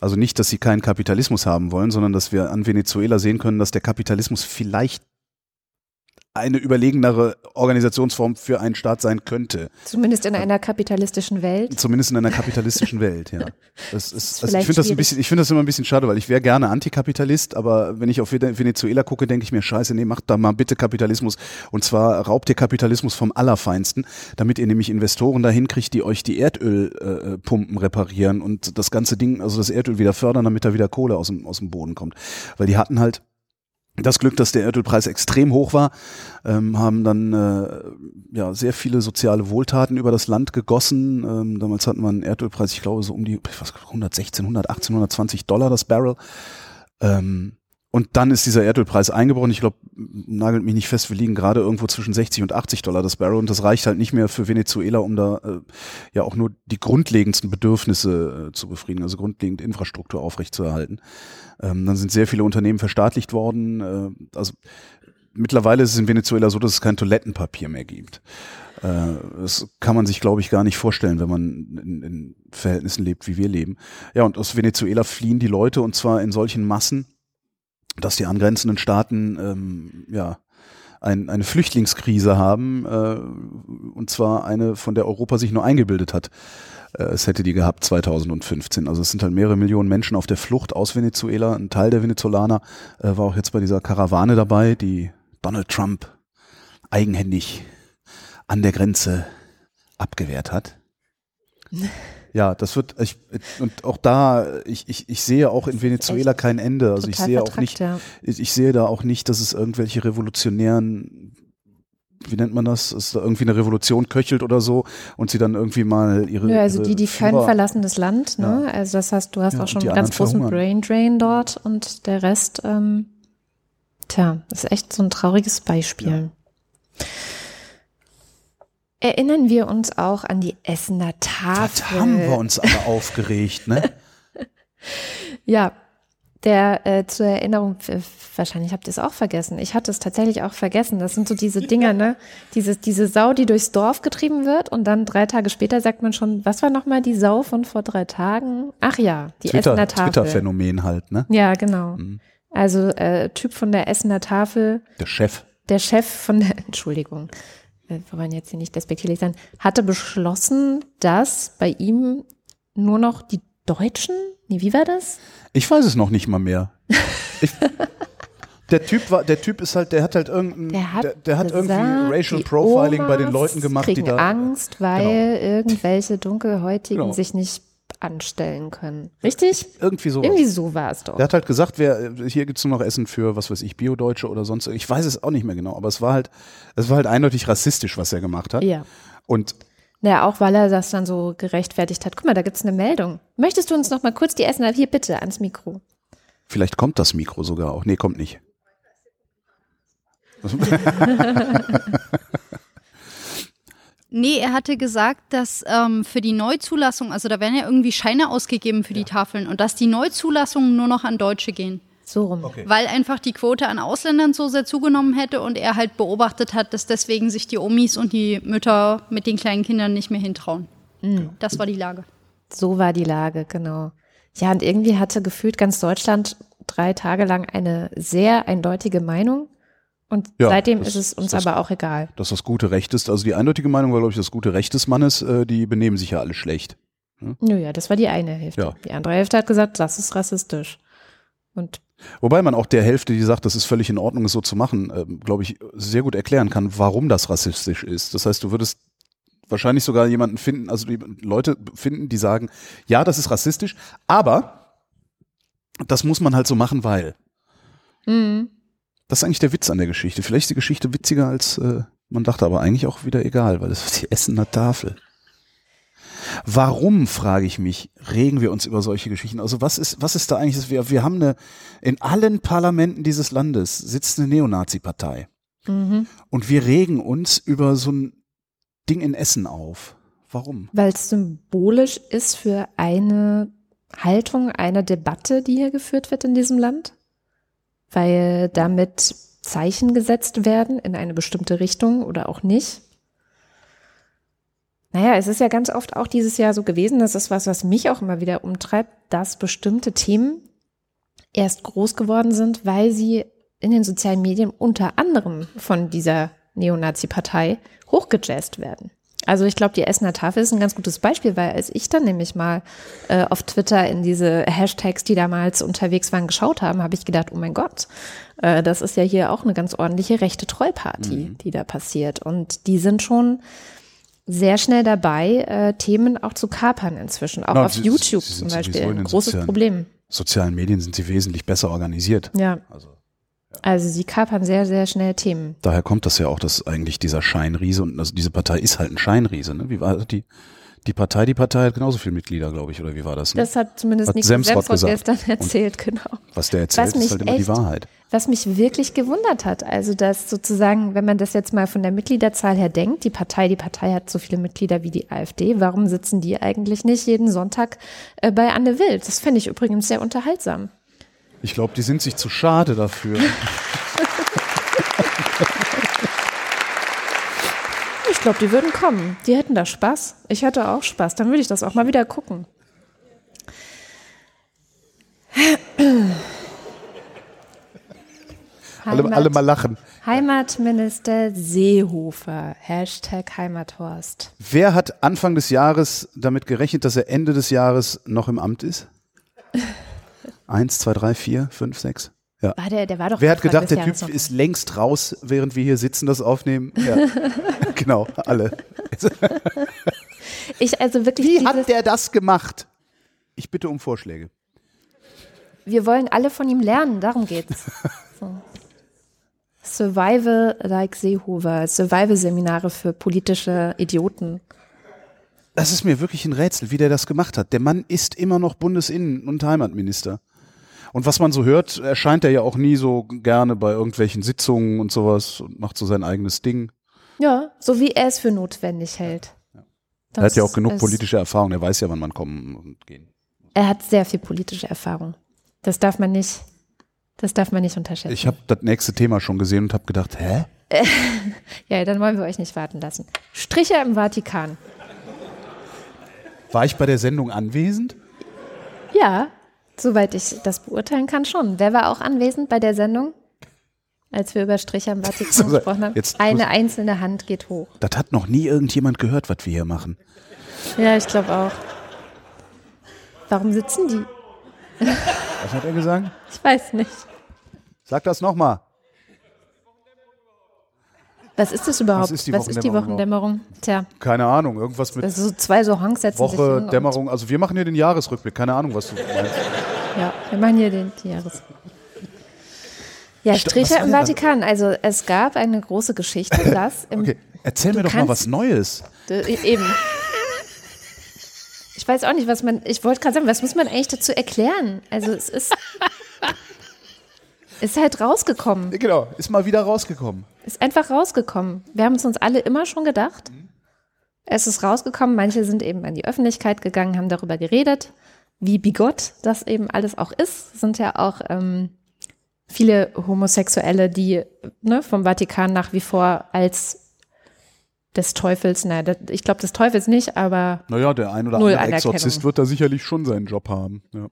Also nicht, dass sie keinen Kapitalismus haben wollen, sondern dass wir an Venezuela sehen können, dass der Kapitalismus vielleicht eine überlegenere Organisationsform für einen Staat sein könnte. Zumindest in einer kapitalistischen Welt. Zumindest in einer kapitalistischen Welt, ja. Das ist, das also ich finde das ein bisschen, ich finde das immer ein bisschen schade, weil ich wäre gerne Antikapitalist, aber wenn ich auf Venezuela gucke, denke ich mir, scheiße, nee, macht da mal bitte Kapitalismus. Und zwar raubt ihr Kapitalismus vom Allerfeinsten, damit ihr nämlich Investoren dahin kriegt, die euch die Erdölpumpen äh, reparieren und das ganze Ding, also das Erdöl wieder fördern, damit da wieder Kohle aus dem, aus dem Boden kommt. Weil die hatten halt das Glück, dass der Erdölpreis extrem hoch war, ähm, haben dann äh, ja sehr viele soziale Wohltaten über das Land gegossen. Ähm, damals hatten wir einen Erdölpreis, ich glaube so um die was, 116, 118, 120 Dollar das Barrel. Ähm, und dann ist dieser Erdölpreis eingebrochen. Ich glaube, nagelt mich nicht fest, wir liegen gerade irgendwo zwischen 60 und 80 Dollar das Barrel und das reicht halt nicht mehr für Venezuela, um da äh, ja auch nur die grundlegendsten Bedürfnisse äh, zu befriedigen, also grundlegend Infrastruktur aufrechtzuerhalten. Ähm, dann sind sehr viele Unternehmen verstaatlicht worden. Äh, also mittlerweile ist es in Venezuela so, dass es kein Toilettenpapier mehr gibt. Äh, das kann man sich, glaube ich, gar nicht vorstellen, wenn man in, in Verhältnissen lebt, wie wir leben. Ja, und aus Venezuela fliehen die Leute und zwar in solchen Massen, dass die angrenzenden Staaten ähm, ja ein, eine Flüchtlingskrise haben, äh, und zwar eine, von der Europa sich nur eingebildet hat. Äh, es hätte die gehabt 2015. Also es sind halt mehrere Millionen Menschen auf der Flucht aus Venezuela. Ein Teil der Venezolaner äh, war auch jetzt bei dieser Karawane dabei, die Donald Trump eigenhändig an der Grenze abgewehrt hat. Ja, das wird, ich, und auch da, ich, ich, ich sehe auch in Venezuela kein Ende. Also ich sehe auch nicht, ja. ich sehe da auch nicht, dass es irgendwelche revolutionären wie nennt man das, ist da irgendwie eine Revolution köchelt oder so und sie dann irgendwie mal ihre. Ja, also ihre die, die können verlassen das Land, ne? Ja. Also das heißt, du hast ja, auch schon einen ganz großen Brain Drain dort und der Rest, ähm, tja, ist echt so ein trauriges Beispiel. Ja. Erinnern wir uns auch an die Essener Tafel. Das haben wir uns aber aufgeregt, ne? ja, der äh, zur Erinnerung, wahrscheinlich habt ihr es auch vergessen. Ich hatte es tatsächlich auch vergessen. Das sind so diese Dinger, ne? Diese, diese Sau, die durchs Dorf getrieben wird und dann drei Tage später sagt man schon, was war nochmal die Sau von vor drei Tagen? Ach ja, die Twitter, Essener Tafel. Twitter-Phänomen halt, ne? Ja, genau. Mhm. Also äh, Typ von der Essener Tafel. Der Chef. Der Chef von der, Entschuldigung, wir wollen jetzt hier nicht despektierlich sein, hatte beschlossen, dass bei ihm nur noch die Deutschen, nee, wie war das? Ich weiß es noch nicht mal mehr. Ich, der Typ war, der Typ ist halt, der hat halt irgendein, der hat, der, der hat irgendwie Racial Profiling Omas bei den Leuten gemacht, die da Angst, weil genau. irgendwelche Dunkelhäutigen genau. sich nicht anstellen können. Richtig? Irgendwie so. Irgendwie so war es doch. Der hat halt gesagt, wer, hier gibt es nur noch Essen für, was weiß ich, Bio-Deutsche oder sonst. Ich weiß es auch nicht mehr genau, aber es war halt, es war halt eindeutig rassistisch, was er gemacht hat. Ja. Und naja, auch weil er das dann so gerechtfertigt hat. Guck mal, da gibt es eine Meldung. Möchtest du uns noch mal kurz die Essen? Hier bitte ans Mikro. Vielleicht kommt das Mikro sogar auch. Nee, kommt nicht. nee, er hatte gesagt, dass ähm, für die Neuzulassung, also da werden ja irgendwie Scheine ausgegeben für die Tafeln und dass die Neuzulassungen nur noch an Deutsche gehen. So rum. Okay. Weil einfach die Quote an Ausländern so sehr zugenommen hätte und er halt beobachtet hat, dass deswegen sich die Omis und die Mütter mit den kleinen Kindern nicht mehr hintrauen. Das war die Lage. So war die Lage, genau. Ja, und irgendwie hatte gefühlt ganz Deutschland drei Tage lang eine sehr eindeutige Meinung. Und Ja, seitdem das- ist es uns das- aber auch egal. Dass das gute Recht ist, also die eindeutige Meinung war, glaube ich, das gute Recht des Mannes, äh, die benehmen sich ja alle schlecht. Naja, das war die eine Hälfte. Ja. Die andere Hälfte hat gesagt, das ist rassistisch. Und Wobei man auch der Hälfte, die sagt, das ist völlig in Ordnung, es so zu machen, ähm, glaube ich, sehr gut erklären kann, warum das rassistisch ist. Das heißt, du würdest wahrscheinlich sogar jemanden finden, also die Leute finden, die sagen, ja, das ist rassistisch, aber das muss man halt so machen, weil. mhm. Das ist eigentlich der Witz an der Geschichte. Vielleicht ist die Geschichte witziger, als äh, man dachte, aber eigentlich auch wieder egal, weil das ist die Essener Tafel. Warum, frage ich mich, regen wir uns über solche Geschichten? Also was ist, was ist da eigentlich? Wir, wir haben eine, in allen Parlamenten dieses Landes sitzt eine Neonazi-Partei. Mhm. Und wir regen uns über so ein Ding in Essen auf. Warum? weil es symbolisch ist für eine Haltung, eine Debatte, die hier geführt wird in diesem Land. Weil damit Zeichen gesetzt werden in eine bestimmte Richtung oder auch nicht. Naja, es ist ja ganz oft auch dieses Jahr so gewesen, das ist was, was mich auch immer wieder umtreibt, dass bestimmte Themen erst groß geworden sind, weil sie in den sozialen Medien unter anderem von dieser Neonazi-Partei hochgejazzt werden. Also ich glaube, die Essener Tafel ist ein ganz gutes Beispiel, weil als ich dann nämlich mal äh, auf Twitter in diese Hashtags, die damals unterwegs waren, geschaut haben, habe ich gedacht, oh mein Gott, äh, das ist ja hier auch eine ganz ordentliche rechte Trollparty, die da passiert. Und die sind schon sehr schnell dabei, äh, Themen auch zu kapern inzwischen. Auch Na, auf sie- YouTube sie zum Beispiel. Ein großes sozialen- Problem. Sozialen Medien sind sie wesentlich besser organisiert. Ja, Also also sie kapern sehr, sehr schnell Themen. daher kommt das ja auch, dass eigentlich dieser Scheinriese und also diese Partei ist halt ein Scheinriese. Ne? Wie war die die Partei? Die Partei hat genauso viele Mitglieder, glaube ich, oder wie war das? Ne? Das hat zumindest Hat Nico Semsrott Semsrott gestern erzählt, genau. Was der erzählt, Was mich ist halt immer die echt- Wahrheit. Was mich wirklich gewundert hat, also dass sozusagen, wenn man das jetzt mal von der Mitgliederzahl her denkt, die Partei, die Partei hat so viele Mitglieder wie die AfD, warum sitzen die eigentlich nicht jeden Sonntag äh, bei Anne Will? Das fände ich übrigens sehr unterhaltsam. Ich glaube, die sind sich zu schade dafür. Ich glaube, die würden kommen. Die hätten da Spaß. Ich hätte auch Spaß. Dann würde ich das auch mal wieder gucken. alle, Heimat- alle mal lachen. Heimatminister Seehofer. Hashtag Heimathorst. Wer hat Anfang des Jahres damit gerechnet, dass er Ende des Jahres noch im Amt ist? Eins, zwei, drei, vier, fünf, sechs. Ja. War der, der war doch Wer hat gedacht, der Typ ist längst raus, während wir hier sitzen, das aufnehmen? Ja. genau, alle. Ich also wirklich Wie hat der das gemacht? Ich bitte um Vorschläge. wir wollen alle von ihm lernen, darum geht's. So. Survival like Seehofer, Survival-Seminare für politische Idioten. Das ist mir wirklich ein Rätsel, wie der das gemacht hat. Der Mann ist immer noch Bundesinnen- und Heimatminister. Und was man so hört, erscheint er ja auch nie so gerne bei irgendwelchen Sitzungen und sowas und macht so sein eigenes Ding. Ja, so wie er es für notwendig hält. er hat ja auch genug politische Erfahrung. Er weiß ja, wann man kommen und gehen. Er hat sehr viel politische Erfahrung. Das darf man nicht, das darf man nicht unterschätzen. Ich habe das nächste Thema schon gesehen und habe gedacht, hä? ja, dann wollen wir euch nicht warten lassen. Striche im Vatikan. War ich bei der Sendung anwesend? Ja, soweit ich das beurteilen kann schon. Wer war auch anwesend bei der Sendung, als wir über Striche im Vatikan gesprochen haben? jetzt Eine einzelne Hand geht hoch. Das hat noch nie irgendjemand gehört, was wir hier machen. Ja, ich glaube auch. Warum sitzen die? Was hat er gesagt? Ich weiß nicht. Sag das nochmal. Was ist das überhaupt? Was ist die Wochendämmerung Wochendämmerung? Tja, Keine Ahnung, irgendwas mit das ist so zwei so sich Woche, Dämmerung. Also wir machen hier den Jahresrückblick. Keine Ahnung, was du meinst. Ja, wir machen hier den die Jahres. Ja, was Striche im? Vatikan. Also es gab eine große Geschichte, dass im Okay, erzähl mir doch mal was Neues. D- Eben. Ich weiß auch nicht, was man. Ich wollte gerade sagen, was muss man eigentlich dazu erklären? Also es ist. Ist halt rausgekommen. Genau, ist mal wieder rausgekommen. Ist einfach rausgekommen. Wir haben es uns alle immer schon gedacht. Es ist rausgekommen. Manche sind eben an die Öffentlichkeit gegangen, haben darüber geredet, wie bigott das eben alles auch ist. Sind ja auch ähm, viele Homosexuelle, die ne, vom Vatikan nach wie vor als des Teufels, na, das, ich glaube des Teufels nicht, aber. Naja, der ein oder andere Exorzist wird da sicherlich schon seinen Job haben. Ja.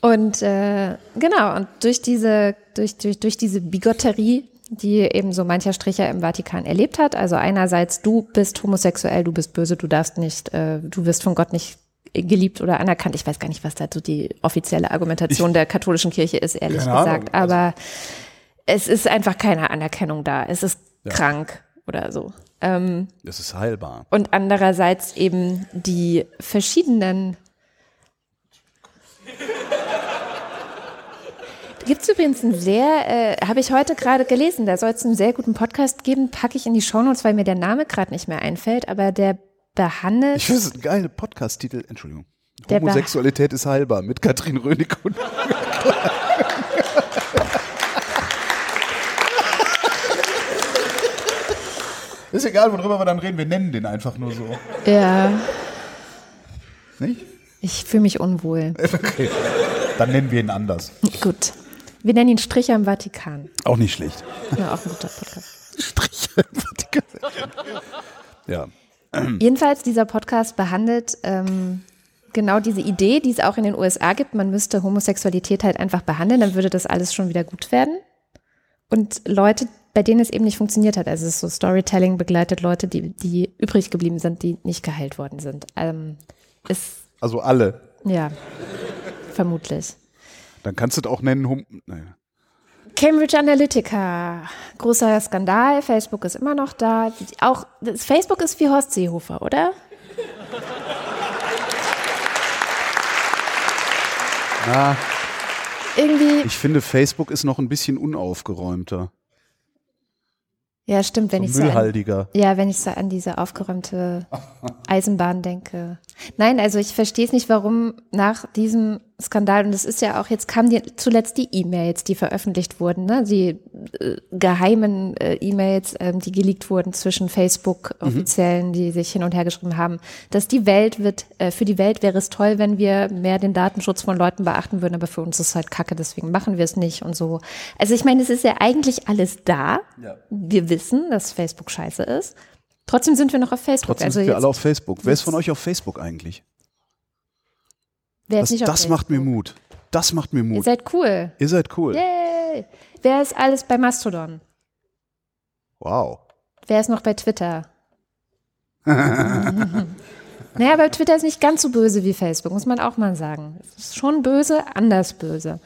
Und äh, genau, und durch diese, durch, durch, durch diese Bigotterie, die eben so mancher Stricher im Vatikan erlebt hat, also einerseits du bist homosexuell, du bist böse, du darfst nicht, äh, du wirst von Gott nicht geliebt oder anerkannt. Ich weiß gar nicht, was da so die offizielle Argumentation ich, der katholischen Kirche ist, ehrlich gesagt. Ahnung, aber also, es ist einfach keine Anerkennung da. Es ist ja. krank oder so. Ähm, es ist heilbar. Und andererseits eben die verschiedenen Gibt es übrigens einen sehr, äh, habe ich heute gerade gelesen, da soll es einen sehr guten Podcast geben, packe ich in die Shownotes, weil mir der Name gerade nicht mehr einfällt, aber der behandelt. Ich finde es ein geiler Podcast-Titel, Entschuldigung. Homosexualität ist heilbar mit Katrin Rönig und Ist egal, worüber wir dann reden, wir nennen den einfach nur so. Ja. Nicht? Ich fühle mich unwohl. Okay. Dann nennen wir ihn anders. Gut. Wir nennen ihn Stricher im Vatikan. Auch nicht schlecht. Ja, auch ein guter Podcast. Stricher im Vatikan. Ja. Jedenfalls, dieser Podcast behandelt ähm, genau diese Idee, die es auch in den USA gibt. Man müsste Homosexualität halt einfach behandeln, dann würde das alles schon wieder gut werden. Und Leute, bei denen es eben nicht funktioniert hat. Also es ist so Storytelling begleitet Leute, die, die übrig geblieben sind, die nicht geheilt worden sind. Ähm, ist, also alle. Ja, vermutlich. Dann kannst du es auch nennen. Hum naja. Cambridge Analytica, großer Skandal. Facebook ist immer noch da. Auch Facebook ist wie Horst Seehofer, oder? Na, irgendwie. Ich finde, Facebook ist noch ein bisschen unaufgeräumter. Ja, stimmt, wenn so ich so an, ja, wenn ich so an diese aufgeräumte Eisenbahn denke. Nein, also ich verstehe es nicht, warum nach diesem Skandal, und es ist ja auch, jetzt kamen die, zuletzt die E-Mails, die veröffentlicht wurden, ne? die äh, geheimen äh, E-Mails, ähm, die geleakt wurden zwischen Facebook-Offiziellen, mhm. die sich hin und her geschrieben haben, dass die Welt wird, äh, für die Welt wäre es toll, wenn wir mehr den Datenschutz von Leuten beachten würden, aber für uns ist es halt kacke, deswegen machen wir es nicht und so. Also ich meine, es ist ja eigentlich alles da. Ja. Wir wissen, dass Facebook scheiße ist. Trotzdem sind wir noch auf Facebook. Trotzdem also sind wir alle auf Facebook. Wer ist von euch auf Facebook eigentlich? Das, das macht mir Mut. Das macht mir Mut. Ihr seid cool. Ihr seid cool. Yay. Wer ist alles bei Mastodon? Wow. Wer ist noch bei Twitter? naja, bei Twitter ist nicht ganz so böse wie Facebook, muss man auch mal sagen. Es ist schon böse, anders böse.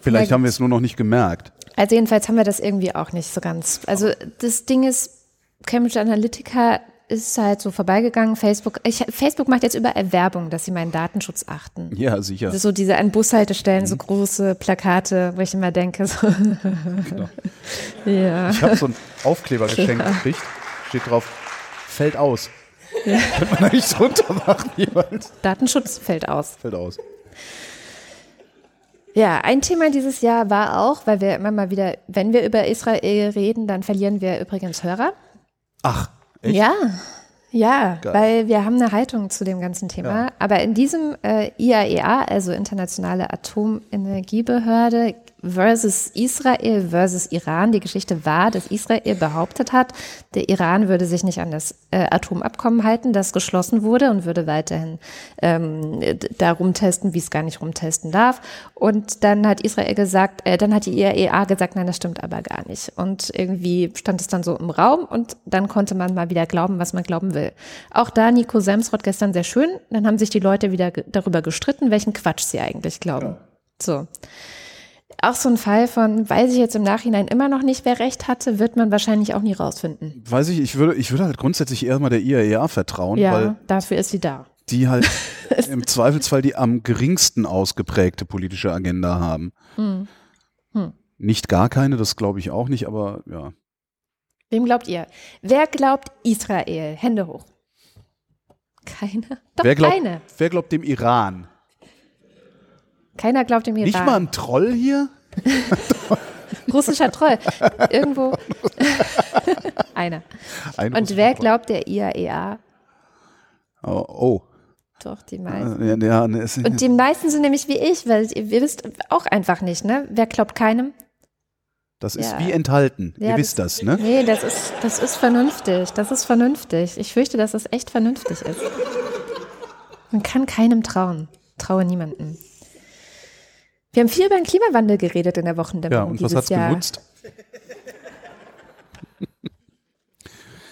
Vielleicht haben wir es nur noch nicht gemerkt. Also jedenfalls haben wir das irgendwie auch nicht so ganz. Also das Ding ist, Cambridge Analytica ist halt so vorbeigegangen. Facebook, ich, Facebook macht jetzt überall Werbung, dass sie meinen Datenschutz achten. Ja, sicher. So diese an Bushaltestellen, mhm. so große Plakate, wo ich immer denke, so. Genau. ja. Ich habe so einen Aufkleber geschenkt ja. gekriegt, steht drauf, fällt aus. Ja. Könnte man da nicht drunter machen jeweils. Datenschutz fällt aus. Fällt aus. Ja, ein Thema dieses Jahr war auch, weil wir immer mal wieder, wenn wir über Israel reden, dann verlieren wir übrigens Hörer. Ach, echt? Ja, ja, Geil. weil wir haben eine Haltung zu dem ganzen Thema. Ja. Aber in diesem äh, IAEA, e also Internationale Atomenergiebehörde, versus Israel versus Iran. Die Geschichte war, dass Israel behauptet hat, der Iran würde sich nicht an das äh, Atomabkommen halten, das geschlossen wurde und würde weiterhin ähm, da rumtesten, wie es gar nicht rumtesten darf. Und dann hat Israel gesagt, äh, dann hat die IAEA gesagt, nein, das stimmt aber gar nicht. Und irgendwie stand es dann so im Raum und dann konnte man mal wieder glauben, was man glauben will. Auch da Nico Semsrott gestern sehr schön. Dann haben sich die Leute wieder darüber gestritten, welchen Quatsch sie eigentlich glauben. Ja. So auch so ein Fall von, weiß ich jetzt im Nachhinein immer noch nicht, wer recht hatte, wird man wahrscheinlich auch nie rausfinden. Weiß ich, ich würde, ich würde halt grundsätzlich eher mal der IAEA vertrauen. Ja, weil dafür ist sie da. Die halt im Zweifelsfall die am geringsten ausgeprägte politische Agenda haben. Hm. Hm. Nicht gar keine, das glaube ich auch nicht, aber ja. Wem glaubt ihr? Wer glaubt Israel? Hände hoch. Keine? Doch wer glaubt, keine. Wer glaubt dem Iran? Keiner glaubt dem Iran. Nicht mal ein Troll hier? Russischer Troll. Irgendwo. Einer. Ein Und wer glaubt der IAEA? Oh, oh. Doch, die meisten. Ja, ja, ne, Und die meisten sind nämlich wie ich, weil ihr wisst auch einfach nicht, ne? Wer glaubt keinem? das ist Ja. wie enthalten. Ja, Ihr wisst das, ne? Nee, das ist, das ist vernünftig. Das ist vernünftig. Ich fürchte, dass das echt vernünftig ist. Man kann keinem trauen. Traue niemanden. Wir haben viel über den Klimawandel geredet in der Wochendämmerung Ja, und was hat's Jahr. genutzt?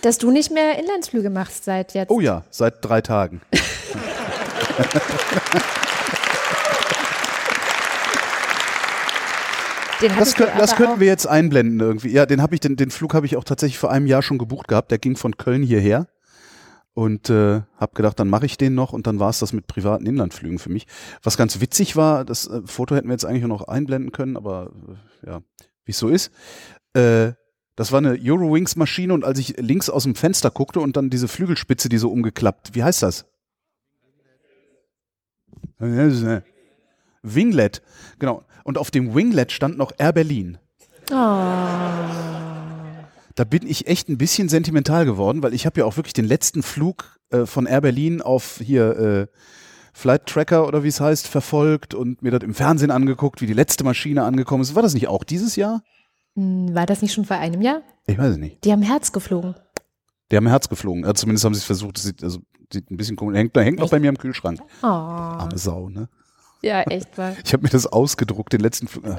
Dass du nicht mehr Inlandsflüge machst seit jetzt. Oh ja, seit drei Tagen. Das, könnt, das könnten wir jetzt einblenden irgendwie. Ja, den habe ich, den, den Flug habe ich auch tatsächlich vor einem Jahr schon gebucht gehabt. Der ging von Köln hierher und äh, habe gedacht, dann mache ich den noch und dann war es das mit privaten Inlandflügen für mich. Was ganz witzig war, das äh, Foto hätten wir jetzt eigentlich noch einblenden können, aber äh, ja, wie es so ist. Äh, das war eine Eurowings-Maschine und als ich links aus dem Fenster guckte und dann diese Flügelspitze, die so umgeklappt, wie heißt das? Winglet, genau. Und auf dem Winglet stand noch Air Berlin. Oh. Da bin ich echt ein bisschen sentimental geworden, weil ich habe ja auch wirklich den letzten Flug äh, von Air Berlin auf hier äh, Flight Tracker oder wie es heißt verfolgt und mir das im Fernsehen angeguckt, wie die letzte Maschine angekommen ist. War das nicht auch dieses Jahr? Hm, War das nicht schon vor einem Jahr? Ich weiß es nicht. Die haben Herz geflogen. Die haben Herz geflogen. Ja, zumindest haben sie es versucht. Das sieht, also, sieht ein bisschen komisch. Hängt, hängt noch bei mir im Kühlschrank. Oh. Arme Sau, ne? Ja, echt wahr. Ich habe mir das ausgedruckt, den letzten Flug.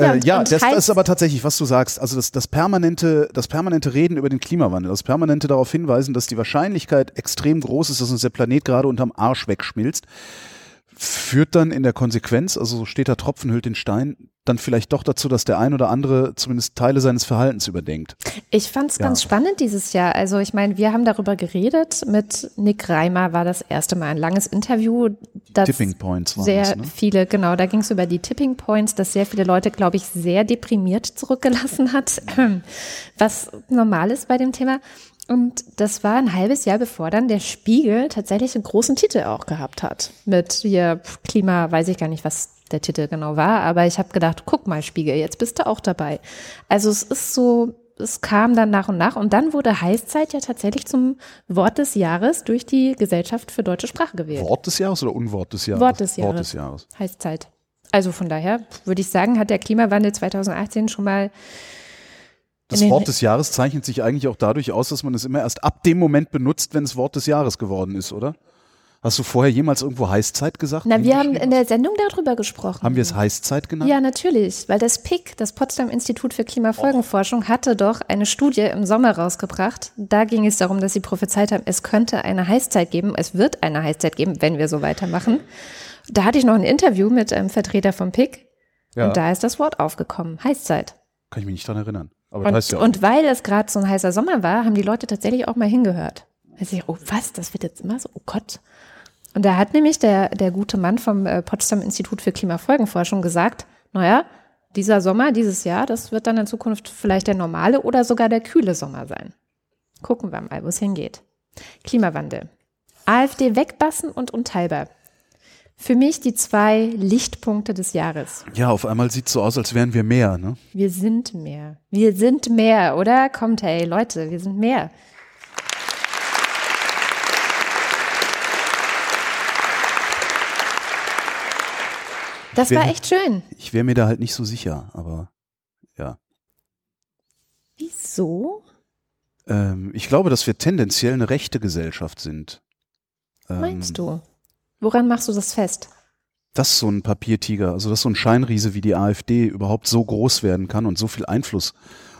Ja, äh, ja das, das ist aber tatsächlich, was du sagst. Also das, das, permanente, das permanente Reden über den Klimawandel, das permanente darauf hinweisen, dass die Wahrscheinlichkeit extrem groß ist, dass uns der Planet gerade unterm Arsch wegschmilzt, führt dann in der Konsequenz, also so steht der Tropfen hüllt den Stein, dann vielleicht doch dazu, dass der ein oder andere zumindest Teile seines Verhaltens überdenkt. Ich fand es Ja. ganz spannend dieses Jahr. Also ich meine, wir haben darüber geredet. Mit Nick Reimer war das erste Mal ein langes Interview. Das Tipping Points waren sehr das, ne? viele, genau, da ging es über die Tipping Points, das sehr viele Leute, glaube ich, sehr deprimiert zurückgelassen hat, was normal ist bei dem Thema. Und das war ein halbes Jahr, bevor dann der Spiegel tatsächlich einen großen Titel auch gehabt hat. Mit hier Klima, weiß ich gar nicht, was der Titel genau war, aber ich habe gedacht, guck mal, Spiegel, jetzt bist du auch dabei. Also es ist so, es kam dann nach und nach und dann wurde Heißzeit ja tatsächlich zum Wort des Jahres durch die Gesellschaft für deutsche Sprache gewählt. Wort des Jahres oder Unwort des Jahres? Wort des Jahres. Wort des Jahres. Heißzeit. Also von daher würde ich sagen, hat der Klimawandel 2018 schon mal Das Wort des Jahres zeichnet sich eigentlich auch dadurch aus, dass man es immer erst ab dem Moment benutzt, wenn es Wort des Jahres geworden ist, oder? Hast du vorher jemals irgendwo Heißzeit gesagt? Na, wir haben in der Sendung darüber gesprochen. haben wir es Heißzeit genannt? Ja, natürlich, weil das PIC, das Potsdam Institut für Klimafolgenforschung, hatte doch eine Studie im Sommer rausgebracht. Da ging es darum, dass sie prophezeit haben, es könnte eine Heißzeit geben, es wird eine Heißzeit geben, wenn wir so weitermachen. Da hatte ich noch ein Interview mit einem Vertreter vom PIC Ja. und da ist das Wort aufgekommen, Heißzeit. Kann ich mich nicht dran erinnern. Aber Und, das heißt ja auch. und weil es gerade so ein heißer Sommer war, haben die Leute tatsächlich auch mal hingehört. Also ich, oh was, das wird jetzt immer so, oh Gott. Und da hat nämlich der, der gute Mann vom äh, Potsdam Institut für Klimafolgenforschung gesagt, naja, dieser Sommer, dieses Jahr, das wird dann in Zukunft vielleicht der normale oder sogar der kühle Sommer sein. Gucken wir mal, wo es hingeht. Klimawandel. AfD wegbassen und unteilbar. Für mich die zwei Lichtpunkte des Jahres. ja, auf einmal sieht es so aus, als wären wir mehr, ne? Wir sind mehr. Wir sind mehr, oder? Kommt, hey, Leute, wir sind mehr. Das war Wer- echt schön. Ich wäre mir da halt nicht so sicher, aber ja. Wieso? Ähm, ich glaube, dass wir tendenziell eine rechte Gesellschaft sind. Ähm, Meinst du? Woran machst du das fest? Dass so ein Papiertiger, also dass so ein Scheinriese wie die AfD überhaupt so groß werden kann und so viel Einfluss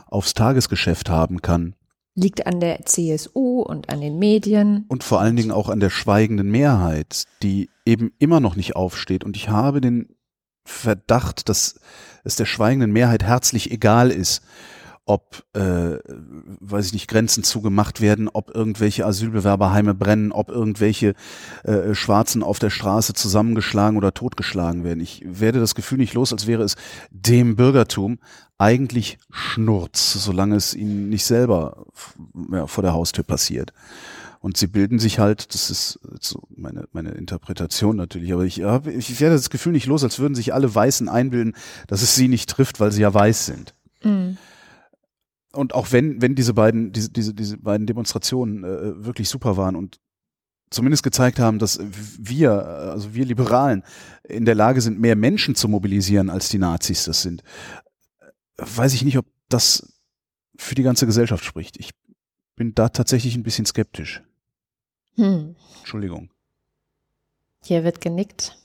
aufs Tagesgeschäft haben kann. Liegt an der CSU und an den Medien. Und vor allen Dingen auch an der schweigenden Mehrheit, die eben immer noch nicht aufsteht. Und ich habe den Verdacht, dass es der schweigenden Mehrheit herzlich egal ist, ob, äh, weiß ich nicht, Grenzen zugemacht werden, ob irgendwelche Asylbewerberheime brennen, ob irgendwelche äh, Schwarzen auf der Straße zusammengeschlagen oder totgeschlagen werden. Ich werde das Gefühl nicht los, als wäre es dem Bürgertum eigentlich Schnurz, solange es ihnen nicht selber ja, vor der Haustür passiert. Und sie bilden sich halt, das ist so meine, meine Interpretation natürlich, aber ich, hab, ich werde das Gefühl nicht los, als würden sich alle Weißen einbilden, dass es sie nicht trifft, weil sie ja weiß sind. und auch wenn, wenn diese beiden, diese, diese, diese beiden Demonstrationen äh, wirklich super waren und zumindest gezeigt haben, dass wir, also wir Liberalen, in der Lage sind, mehr Menschen zu mobilisieren, als die Nazis das sind, weiß ich nicht, ob das für die ganze Gesellschaft spricht. Ich bin da tatsächlich ein bisschen skeptisch. Hm. Entschuldigung. Hier wird genickt.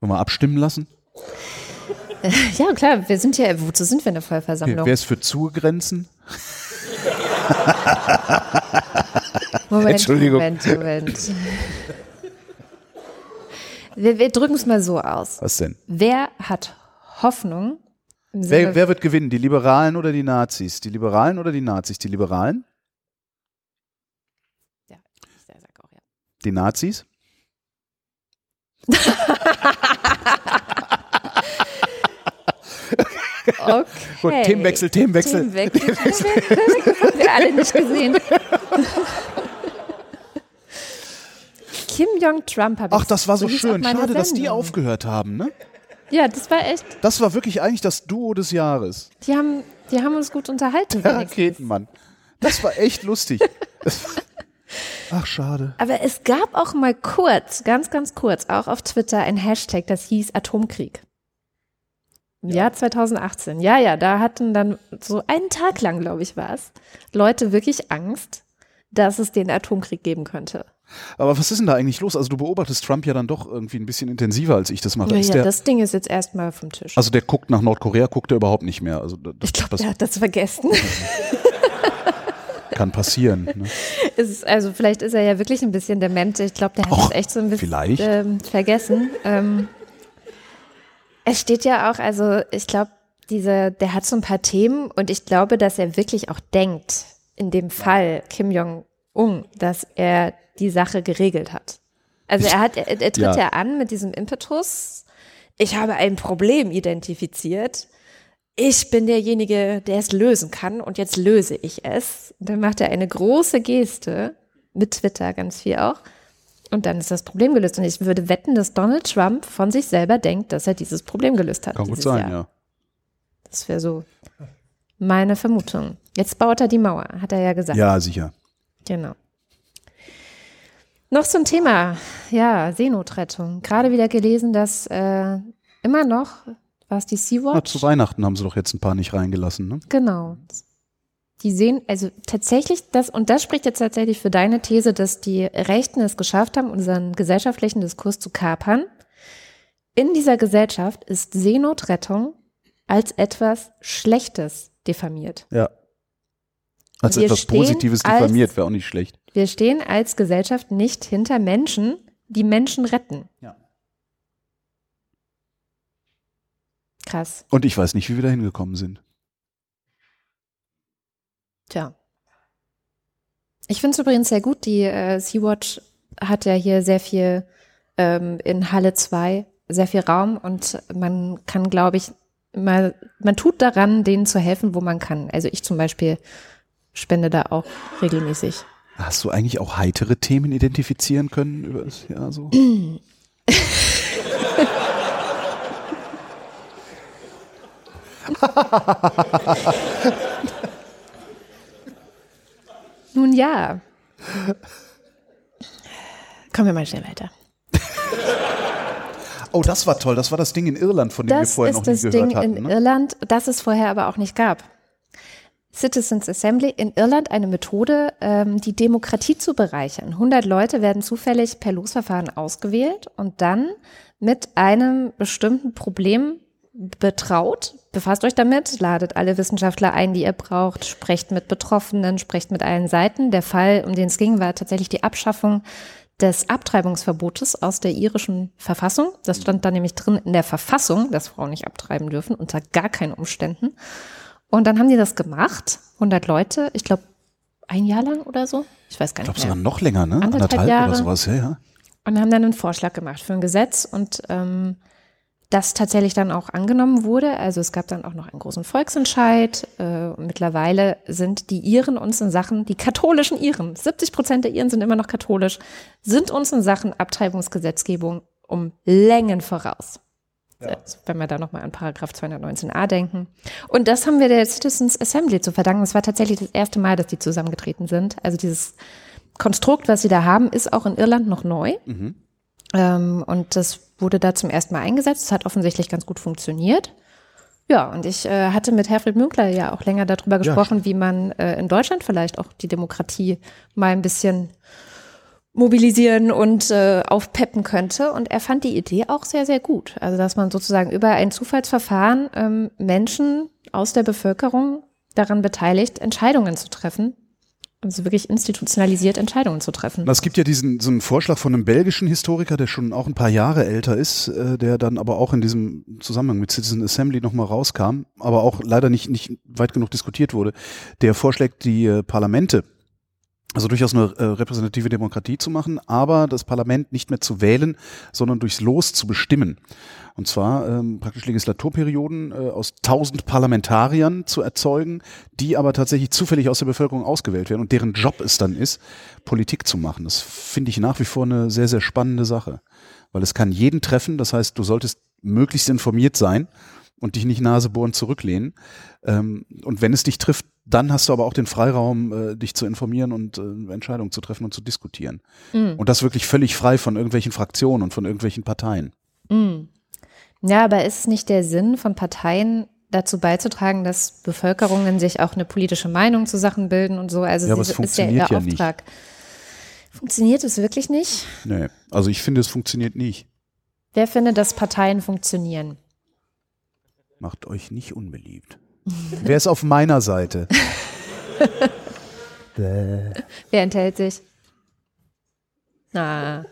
Wollen wir abstimmen lassen? Ja, klar, wir sind ja, wozu sind wir in der Vollversammlung? Okay, wer ist für Zugrenzen? Moment, Entschuldigung. Moment, Moment. Wir, wir drücken es mal so aus. Was denn? Wer hat Hoffnung im Sinne Wer, wer wird gewinnen? Die Liberalen oder die Nazis? Die Liberalen oder die Nazis? Die Liberalen? ja, ich sag auch, ja. Die Nazis? Okay. Gut, Themenwechsel, Themenwechsel. Themenwechsel. Themenwechsel. Haben wir alle nicht gesehen. Kim Jong-Trump habe ich Ach, das war so hieß schön. Schade, dass die Sendung. aufgehört haben, ne? Ja, das war echt. Das war wirklich eigentlich das Duo des Jahres. Die haben, die haben uns gut unterhalten. Der wenigstens. Raketenmann. Das war echt lustig. Ach, schade. Aber es gab auch mal kurz, ganz, ganz kurz, auch auf Twitter ein Hashtag, das hieß Atomkrieg. Im Jahr 2018. Ja, ja, da hatten dann so einen Tag lang, glaube ich, war es, Leute wirklich Angst, dass es den Atomkrieg geben könnte. Aber was ist denn da eigentlich los? Also du beobachtest Trump ja dann doch irgendwie ein bisschen intensiver, als ich das mache. ist Naja, der, das Ding ist jetzt erstmal vom Tisch. also der guckt nach Nordkorea, guckt er überhaupt nicht mehr. Also das, ich glaube, der hat das vergessen. kann passieren. Ne? Ist, also vielleicht ist er ja wirklich ein bisschen dement. Ich glaube, der hat es echt so ein bisschen ähm, vergessen. Ähm, es steht ja auch, also ich glaube, diese, der hat so ein paar Themen und ich glaube, dass er wirklich auch denkt, in dem Fall Kim Jong-un, dass er die Sache geregelt hat. Also er hat, er, er tritt Ja. ja an mit diesem Impetus. Ich habe ein Problem identifiziert. Ich bin derjenige, der es lösen kann und jetzt löse ich es. Und dann macht er eine große Geste mit Twitter ganz viel auch. Und dann ist das Problem gelöst. Und ich würde wetten, dass Donald Trump von sich selber denkt, dass er dieses Problem gelöst hat. Kann gut sein, Jahr. ja. Das wäre so meine Vermutung. Jetzt baut er die Mauer, hat er ja gesagt. Ja, sicher. Genau. Noch so ein Thema, ja, Seenotrettung. Gerade wieder gelesen, dass äh, immer noch, war es die Na, Sea-Watch? zu Weihnachten haben sie doch jetzt ein paar nicht reingelassen. Ne? Genau. Die sehen, also tatsächlich das, und das spricht jetzt tatsächlich für deine These, dass die Rechten es geschafft haben, unseren gesellschaftlichen Diskurs zu kapern. In dieser Gesellschaft ist Seenotrettung als etwas Schlechtes diffamiert. Ja. Als Wir etwas Positives diffamiert, wäre auch nicht schlecht. Wir stehen als Gesellschaft nicht hinter Menschen, die Menschen retten. Ja. Krass. Und ich weiß nicht, wie wir da hingekommen sind. Tja. Ich finde es übrigens sehr gut, die äh, Sea-Watch hat ja hier sehr viel ähm, in Halle 2, sehr viel Raum und man kann, glaube ich, mal, man tut daran, denen zu helfen, wo man kann. Also ich zum Beispiel spende da auch regelmäßig. Hast du eigentlich auch heitere Themen identifizieren können über das Jahr so? Nun ja. Kommen wir mal schnell weiter. Oh, das war toll. Das war das Ding in Irland, von dem wir Das vorher ist noch nie das gehört Ding hatten. in Ne? Irland, das es vorher aber auch nicht gab. Citizens Assembly in Irland eine Methode, ähm, die Demokratie zu bereichern. 100 Leute werden zufällig per Losverfahren ausgewählt und dann mit einem bestimmten Problem betraut. Befasst euch damit, ladet alle Wissenschaftler ein, die ihr braucht, sprecht mit Betroffenen, sprecht mit allen Seiten. Der Fall, um den es ging, war tatsächlich die Abschaffung des Abtreibungsverbotes aus der irischen Verfassung. Das stand da nämlich drin in der Verfassung, dass Frauen nicht abtreiben dürfen, unter gar keinen Umständen. Und dann haben die das gemacht, 100 Leute, ich glaube ein Jahr lang oder so, ich weiß gar Ich glaube nicht sogar noch länger, ne? Anderthalb Anderthalb Jahre. oder sowas, ja, ja. Und haben dann einen Vorschlag gemacht für ein Gesetz und ähm, das tatsächlich dann auch angenommen wurde. Also es gab dann auch noch einen großen Volksentscheid. Äh, mittlerweile sind die Iren uns in Sachen, die katholischen Iren, 70 Prozent der Iren sind immer noch katholisch, sind uns in Sachen Abtreibungsgesetzgebung um Längen voraus. Ja. Wenn wir da nochmal an Paragraph 219a denken. Und das haben wir der Citizens Assembly zu verdanken. Es war tatsächlich das erste Mal, dass die zusammengetreten sind. Also dieses Konstrukt, was sie da haben, ist auch in Irland noch neu. Mhm. Ähm, und das wurde da zum ersten Mal eingesetzt. Es hat offensichtlich ganz gut funktioniert. Ja, und ich äh, hatte mit Herfried Münkler ja auch länger darüber gesprochen, ja. wie man äh, in Deutschland vielleicht auch die Demokratie mal ein bisschen mobilisieren und äh, aufpeppen könnte. Und er fand die Idee auch sehr, sehr gut. Also, dass man sozusagen über ein Zufallsverfahren ähm, Menschen aus der Bevölkerung daran beteiligt, Entscheidungen zu treffen also wirklich institutionalisiert Entscheidungen zu treffen. Es gibt ja diesen so einen Vorschlag von einem belgischen Historiker, der schon auch ein paar Jahre älter ist, äh, der dann aber auch in diesem Zusammenhang mit Citizen Assembly nochmal rauskam, aber auch leider nicht, nicht weit genug diskutiert wurde. Der vorschlägt, die äh, Parlamente also durchaus eine äh, repräsentative Demokratie zu machen, aber das Parlament nicht mehr zu wählen, sondern durchs Los zu bestimmen. Und zwar ähm, praktisch Legislaturperioden äh, aus tausend Parlamentariern zu erzeugen, die aber tatsächlich zufällig aus der Bevölkerung ausgewählt werden und deren Job es dann ist, Politik zu machen. Das finde ich nach wie vor eine sehr, sehr spannende Sache. Weil es kann jeden treffen, das heißt, du solltest möglichst informiert sein und dich nicht nasebohrend zurücklehnen. Ähm, und wenn es dich trifft, dann hast du aber auch den Freiraum, äh, dich zu informieren und äh, Entscheidungen zu treffen und zu diskutieren. Mhm. Und das wirklich völlig frei von irgendwelchen Fraktionen und von irgendwelchen Parteien. Mhm. Ja, aber ist es nicht der Sinn von Parteien, dazu beizutragen, dass Bevölkerungen sich auch eine politische Meinung zu Sachen bilden und so? Also ja, aber es funktioniert ja, ihr Auftrag. Nicht. Funktioniert es wirklich nicht? Nee, also ich finde, es funktioniert nicht. Wer findet, dass Parteien funktionieren? Macht euch nicht unbeliebt. Wer ist auf meiner Seite? Wer enthält sich? Na.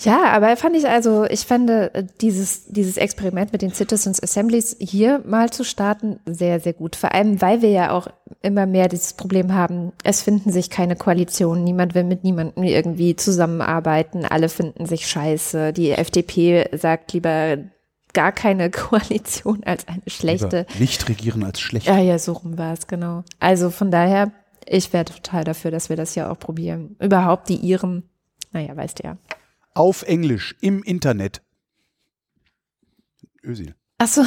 Ja, aber fand ich also, ich fand äh, dieses, dieses Experiment mit den Citizens Assemblies hier mal zu starten sehr, sehr gut. Vor allem, weil wir ja auch immer mehr dieses Problem haben, es finden sich keine Koalitionen, niemand will mit niemandem irgendwie zusammenarbeiten, alle finden sich scheiße. Die FDP sagt lieber gar keine Koalition als eine schlechte. Lieber nicht regieren als schlecht. Ja, ja, so rum war es, genau. Also von daher, ich wäre total dafür, dass wir das ja auch probieren. Überhaupt die Iren, naja, weißt du ja auf Englisch im Internet. Ösil. Ach so.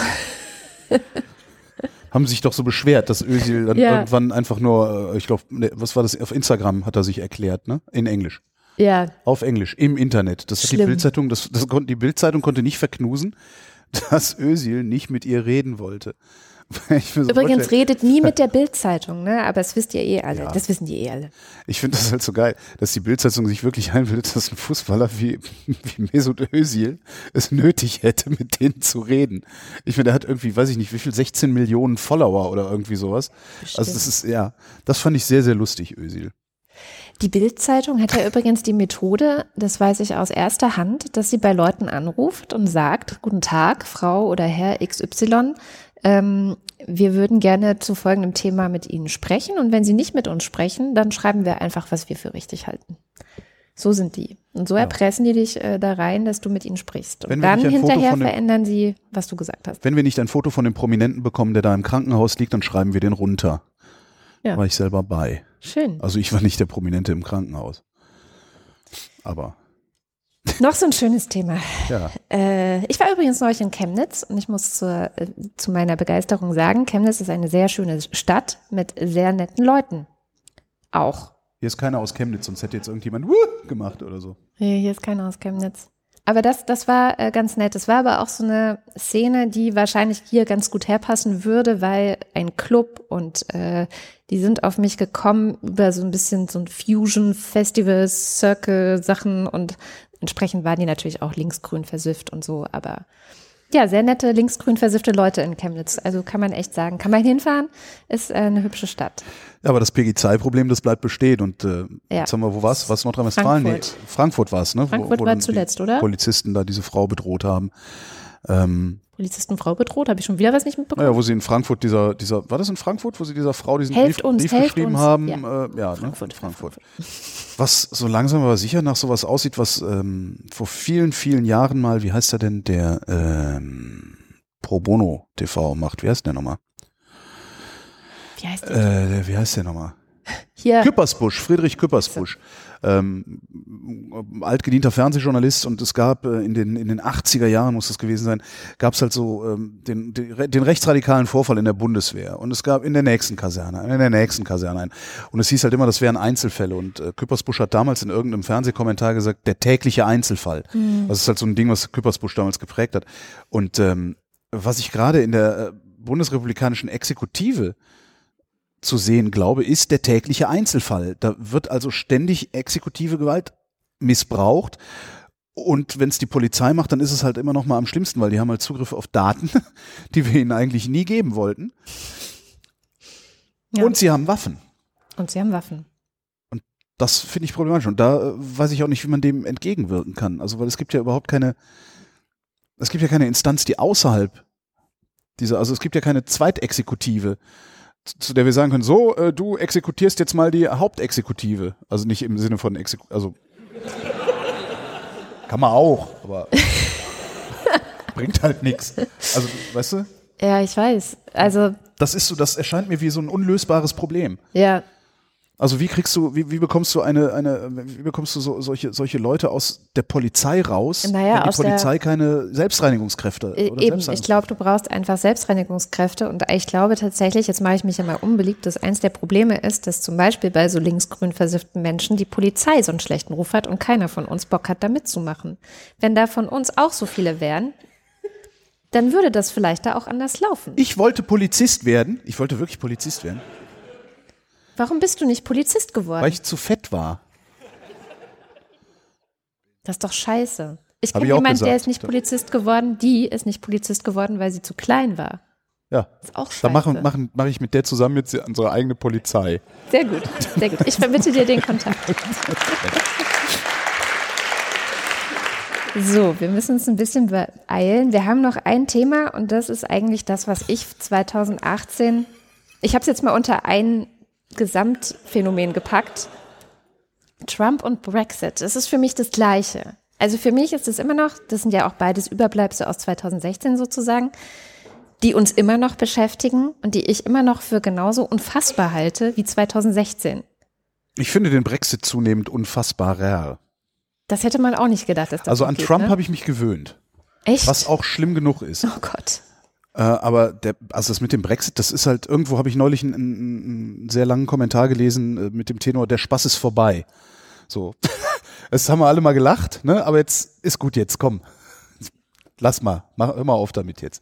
Haben sich doch so beschwert, dass Ösil dann ja. irgendwann einfach nur, äh, ich glaube, ne, was war das, auf Instagram hat er sich erklärt, ne? In Englisch. Ja. Auf Englisch, im Internet. Das Schlimm. hat die Bildzeitung, das, das konnte, die Bildzeitung konnte nicht verknusen, dass Ösil nicht mit ihr reden wollte. Übrigens redet nie mit der Bildzeitung, ne? Aber das wisst ihr eh alle. Ja. Das wissen die eh alle. Ich finde das halt so geil, dass die Bildzeitung sich wirklich einbildet, dass ein Fußballer wie, wie Mesut Özil es nötig hätte, mit denen zu reden. Ich finde, der hat irgendwie, weiß ich nicht, wie viel, 16 Millionen Follower oder irgendwie sowas. Bestimmt. Also das ist, ja, das fand ich sehr, sehr lustig, Özil. Die Bildzeitung hat ja übrigens die Methode, das weiß ich aus erster Hand, dass sie bei Leuten anruft und sagt, guten Tag, Frau oder Herr XY, ähm, wir würden gerne zu folgendem Thema mit Ihnen sprechen und wenn Sie nicht mit uns sprechen, dann schreiben wir einfach, was wir für richtig halten. So sind die. Und so erpressen die dich äh, da rein, dass du mit ihnen sprichst. Und dann hinterher dem, verändern sie, was du gesagt hast. Wenn wir nicht ein Foto von dem Prominenten bekommen, der da im Krankenhaus liegt, dann schreiben wir den runter. Ja. War ich selber bei. Schön. Also ich war nicht der Prominente im Krankenhaus. Aber noch so ein schönes Thema. Ja. Äh, ich war übrigens neulich in Chemnitz und ich muss zur, äh, zu meiner Begeisterung sagen, Chemnitz ist eine sehr schöne Stadt mit sehr netten Leuten. Auch. Hier ist keiner aus Chemnitz, sonst hätte jetzt irgendjemand Wuh! gemacht oder so. Nee, hier ist keiner aus Chemnitz. Aber das, das war äh, ganz nett. Es war aber auch so eine Szene, die wahrscheinlich hier ganz gut herpassen würde, weil ein Club und äh, die sind auf mich gekommen über so ein bisschen so ein Fusion Festival Circle Sachen und Entsprechend waren die natürlich auch linksgrün versifft und so, aber ja, sehr nette linksgrün versiffte Leute in Chemnitz. Also kann man echt sagen, kann man hinfahren, ist eine hübsche Stadt. Ja, aber das PG2-Problem, das bleibt bestehen. Und äh, ja. jetzt haben wir, wo war's? Was Nordrhein-Westfalen? Frankfurt. Nee, Frankfurt war es, ne? Frankfurt wo, wo war zuletzt, oder? Polizisten da diese Frau bedroht haben. Ähm, Polizistenfrau bedroht? Habe ich schon wieder was nicht mitbekommen? Ja, wo sie in Frankfurt dieser, dieser, war das in Frankfurt, wo sie dieser Frau diesen helft Brief, uns, Brief geschrieben uns. haben? Ja, äh, ja Frankfurt, ne? Frankfurt. Was so langsam aber sicher nach sowas aussieht, was ähm, vor vielen, vielen Jahren mal, wie heißt er denn, der ähm, Pro Bono TV macht. Wie heißt der nochmal? Wie heißt der? Äh, wie heißt der nochmal? Hier. Küppersbusch, Friedrich Küppersbusch. ähm, altgedienter Fernsehjournalist und es gab äh, in, den, in den 80er Jahren, muss das gewesen sein, gab es halt so ähm, den, den, den rechtsradikalen Vorfall in der Bundeswehr und es gab in der nächsten Kaserne, in der nächsten Kaserne ein. Und es hieß halt immer, das wären Einzelfälle und äh, Küppersbusch hat damals in irgendeinem Fernsehkommentar gesagt, der tägliche Einzelfall. Mhm. Das ist halt so ein Ding, was Küppersbusch damals geprägt hat. Und ähm, was ich gerade in der äh, bundesrepublikanischen Exekutive zu sehen glaube, ist der tägliche Einzelfall. Da wird also ständig exekutive Gewalt missbraucht. Und wenn es die Polizei macht, dann ist es halt immer noch mal am schlimmsten, weil die haben halt Zugriff auf Daten, die wir ihnen eigentlich nie geben wollten. Ja. Und sie haben Waffen. Und sie haben Waffen. Und das finde ich problematisch. Und da äh, weiß ich auch nicht, wie man dem entgegenwirken kann. Also, weil es gibt ja überhaupt keine, es gibt ja keine Instanz, die außerhalb dieser, also es gibt ja keine Zweitexekutive, zu der wir sagen können, so, äh, du exekutierst jetzt mal die Hauptexekutive. Also nicht im Sinne von Exeku also kann man auch, aber bringt halt nichts. Also, weißt du? Ja, ich weiß. Also das ist so, das erscheint mir wie so ein unlösbares Problem. Ja, also wie kriegst du, wie, wie bekommst du eine, eine, wie bekommst du so, solche, solche Leute aus der Polizei raus, naja, wenn die Polizei keine Selbstreinigungskräfte äh, oder Eben, ich glaube, du brauchst einfach Selbstreinigungskräfte und ich glaube tatsächlich, jetzt mache ich mich ja mal unbeliebt, dass eins der Probleme ist, dass zum Beispiel bei so linksgrün versifften Menschen die Polizei so einen schlechten Ruf hat und keiner von uns Bock hat, da mitzumachen. Wenn da von uns auch so viele wären, dann würde das vielleicht da auch anders laufen. Ich wollte Polizist werden. Ich wollte wirklich Polizist werden. Warum bist du nicht Polizist geworden? Weil ich zu fett war. Das ist doch scheiße. Ich kenne jemanden, der ist nicht Polizist geworden, die ist nicht Polizist geworden, weil sie zu klein war. Ja. Das ist auch scheiße. Dann mache mach, mach ich mit der zusammen jetzt unsere eigene Polizei. Sehr gut, sehr gut. Ich verbitte dir den Kontakt. So, wir müssen uns ein bisschen beeilen. Wir haben noch ein Thema und das ist eigentlich das, was ich 2018, ich habe es jetzt mal unter einen Gesamtphänomen gepackt. Trump und Brexit, das ist für mich das Gleiche. Also für mich ist es immer noch, das sind ja auch beides Überbleibsel aus 2016 sozusagen, die uns immer noch beschäftigen und die ich immer noch für genauso unfassbar halte wie 2016. Ich finde den Brexit zunehmend unfassbarer. Das hätte man auch nicht gedacht. Dass das also an geht, Trump ne? habe ich mich gewöhnt. Echt? Was auch schlimm genug ist. Oh Gott. Äh, aber der, also das mit dem Brexit, das ist halt, irgendwo habe ich neulich einen, einen, sehr langen Kommentar gelesen äh, mit dem Tenor, der Spaß ist vorbei. So. Das haben wir alle mal gelacht, ne? Aber jetzt ist gut jetzt, komm. Lass mal, mach, hör mal auf damit jetzt.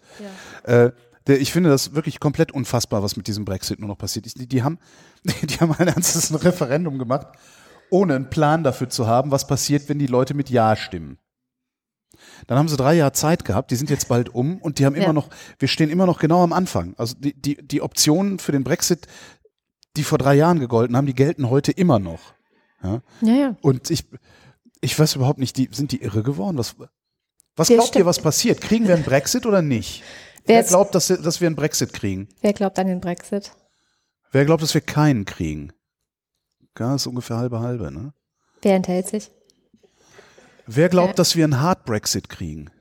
Ja. Äh, der, ich finde das wirklich komplett unfassbar, was mit diesem Brexit nur noch passiert ist. Die, die haben, die haben ein ernstes Referendum gemacht, ohne einen Plan dafür zu haben, was passiert, wenn die Leute mit Ja stimmen. Dann haben sie drei Jahre Zeit gehabt, die sind jetzt bald um und die haben immer ja. noch, wir stehen immer noch genau am Anfang. Also die, die, die Optionen für den Brexit, die vor drei Jahren gegolten haben, die gelten heute immer noch. Ja, ja. ja. Und ich, ich weiß überhaupt nicht, die, sind die irre geworden? Was, was glaubt stimmt. ihr, was passiert? Kriegen wir einen Brexit oder nicht? Wer, Wer glaubt, dass, dass wir einen Brexit kriegen? Wer glaubt an den Brexit? Wer glaubt, dass wir keinen kriegen? Ja, ist ungefähr halbe halbe, ne? Wer enthält sich? Wer glaubt, ja. dass wir einen Hard Brexit kriegen?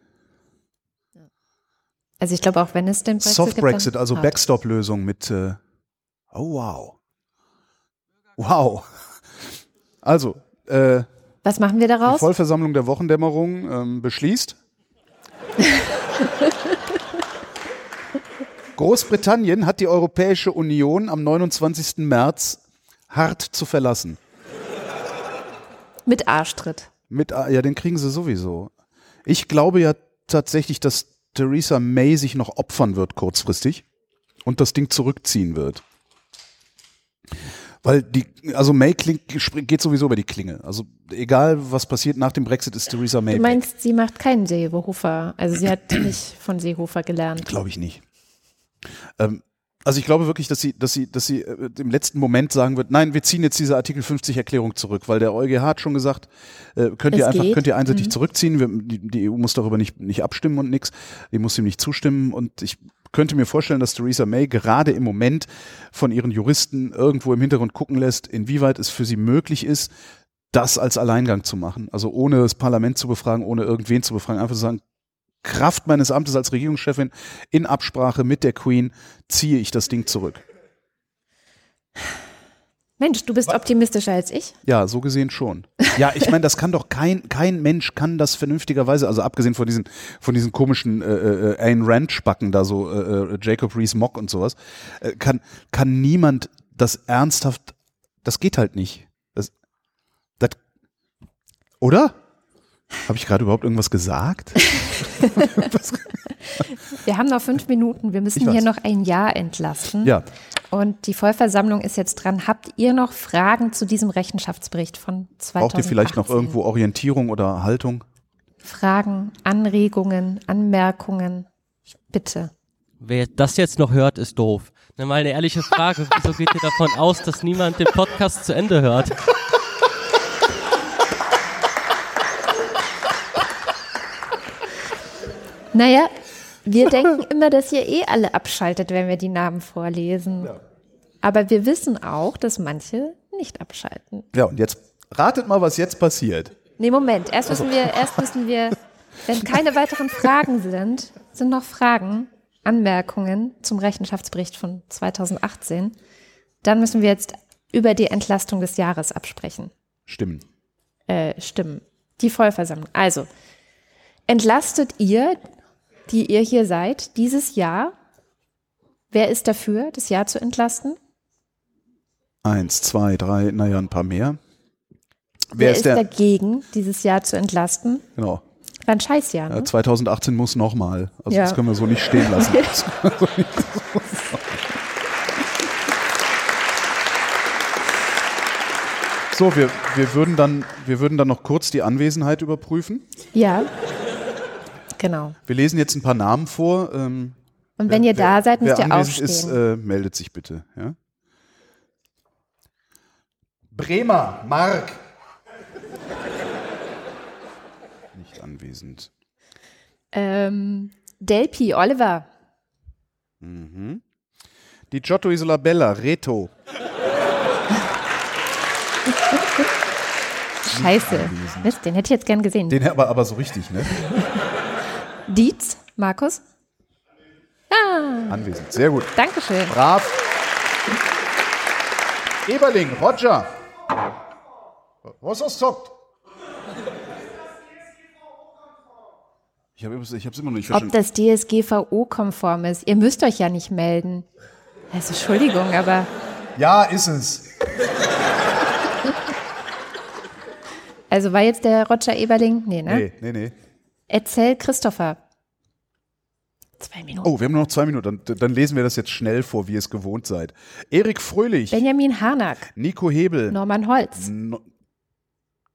Also ich glaube auch, wenn es den Brexit Soft Brexit, also Backstop-Lösung mit. Äh, oh wow, wow. Also. Äh, Was machen wir daraus? Die Vollversammlung der Wochendämmerung ähm, beschließt. Großbritannien hat die Europäische Union am 29. März hart zu verlassen. Mit Arschtritt. Mit, ja, den kriegen sie sowieso. Ich glaube ja tatsächlich, dass Theresa May sich noch opfern wird kurzfristig und das Ding zurückziehen wird. Weil die, also May klingt, geht sowieso über die Klinge. Also egal, was passiert nach dem Brexit, ist Theresa May. Du meinst, weg. sie macht keinen Seehofer. Also sie hat nicht von Seehofer gelernt. Glaube ich nicht. Ähm, also ich glaube wirklich, dass sie, dass sie, dass sie äh, im letzten Moment sagen wird, nein, wir ziehen jetzt diese Artikel 50 Erklärung zurück, weil der EuGH hat schon gesagt, äh, könnt ihr einfach, geht. könnt ihr einseitig mhm. zurückziehen. Wir, die, die, EU muss darüber nicht, nicht abstimmen und nix. Die muss ihm nicht zustimmen. Und ich könnte mir vorstellen, dass Theresa May gerade im Moment von ihren Juristen irgendwo im Hintergrund gucken lässt, inwieweit es für sie möglich ist, das als Alleingang zu machen. Also ohne das Parlament zu befragen, ohne irgendwen zu befragen, einfach zu sagen, Kraft meines Amtes als Regierungschefin in Absprache mit der Queen ziehe ich das Ding zurück. Mensch, du bist optimistischer als ich. Ja, so gesehen schon. Ja, ich meine, das kann doch kein, kein Mensch kann das vernünftigerweise, also abgesehen von diesen, von diesen komischen äh, äh, Ayn Rand-Spacken da so, äh, äh, Jacob Rees-Mogg und sowas, äh, kann, kann niemand das ernsthaft, das geht halt nicht. Das, das, oder? Habe ich gerade überhaupt irgendwas gesagt? Wir haben noch fünf Minuten. Wir müssen hier noch ein Jahr entlasten. Ja. Und die Vollversammlung ist jetzt dran. Habt ihr noch Fragen zu diesem Rechenschaftsbericht von 2018? Braucht ihr vielleicht noch irgendwo Orientierung oder Haltung? Fragen, Anregungen, Anmerkungen? Bitte. Wer das jetzt noch hört, ist doof. Na, mal eine ehrliche Frage. Wieso geht ihr davon aus, dass niemand den Podcast zu Ende hört? Naja, wir denken immer, dass ihr eh alle abschaltet, wenn wir die Namen vorlesen. Aber wir wissen auch, dass manche nicht abschalten. Ja, und jetzt ratet mal, was jetzt passiert. Nee, Moment. Erst müssen wir, erst müssen wir, wenn keine weiteren Fragen sind, sind noch Fragen, Anmerkungen zum Rechenschaftsbericht von 2018. Dann müssen wir jetzt über die Entlastung des Jahres absprechen. Stimmen. Äh, stimmen. Die Vollversammlung. Also, entlastet ihr, die ihr hier seid, dieses Jahr? Wer ist dafür, das Jahr zu entlasten? Eins, zwei, drei, naja, ein paar mehr. Wer, Wer ist, ist dagegen, dieses Jahr zu entlasten? Genau. War ein Scheißjahr, ne? Äh, 2018 muss nochmal. Also Ja. das können wir so nicht stehen lassen. so, wir, wir, würden dann, wir würden dann noch kurz die Anwesenheit überprüfen. Ja. Genau. Wir lesen jetzt ein paar Namen vor. Ähm, Und wenn ihr da seid, müsst wer ihr aufstehen. ist, äh, meldet sich bitte. Ja? Bremer, Mark. Nicht anwesend. ähm, Delpi, Oliver. Die Giotto Isolabella, Reto. Scheiße. Mist, den hätte ich jetzt gern gesehen. Den aber, aber so richtig, ne? Dietz, Markus. Anwesend. Sehr gut. Dankeschön. Brav. Eberling, Roger. Was hast du gesagt? Ich habe es immer noch nicht Ob verstanden. das DSGVO-konform ist. Ihr müsst euch ja nicht melden. Also, Entschuldigung, aber Ja, ist es. also war jetzt der Roger Eberling? Nee, ne? Nee, nee, nee. Erzähl Christopher. Zwei Minuten. Oh, wir haben nur noch zwei Minuten. Dann, dann lesen wir das jetzt schnell vor, wie ihr es gewohnt seid. Erik Fröhlich, Benjamin Harnack, Nico Hebel, Norman Holz, No-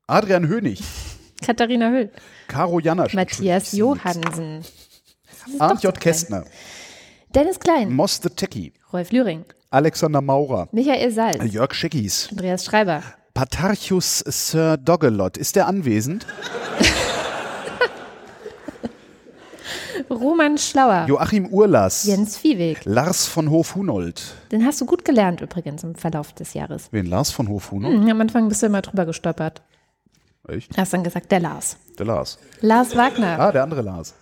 Adrian Hönig, Katharina Hüll, Caro Janasch, Matthias Johansen, Arndt J. Kästner, Dennis Klein, Moss the Techie, Rolf Lühring, Alexander Maurer, Michael Salz, Jörg Scheckis, Andreas Schreiber, Patarchus Sir Doggelot. Ist der anwesend? Roman Schlauer, Joachim Urlas, Jens Viehweg. Lars von Hof-Hunold. Den hast du gut gelernt übrigens im Verlauf des Jahres. Wen? Lars von Hof-Hunold? Hm, Am Anfang bist du immer drüber gestolpert. Echt? Hast dann gesagt, der Lars. Der Lars. Lars Wagner, Ah, der andere Lars.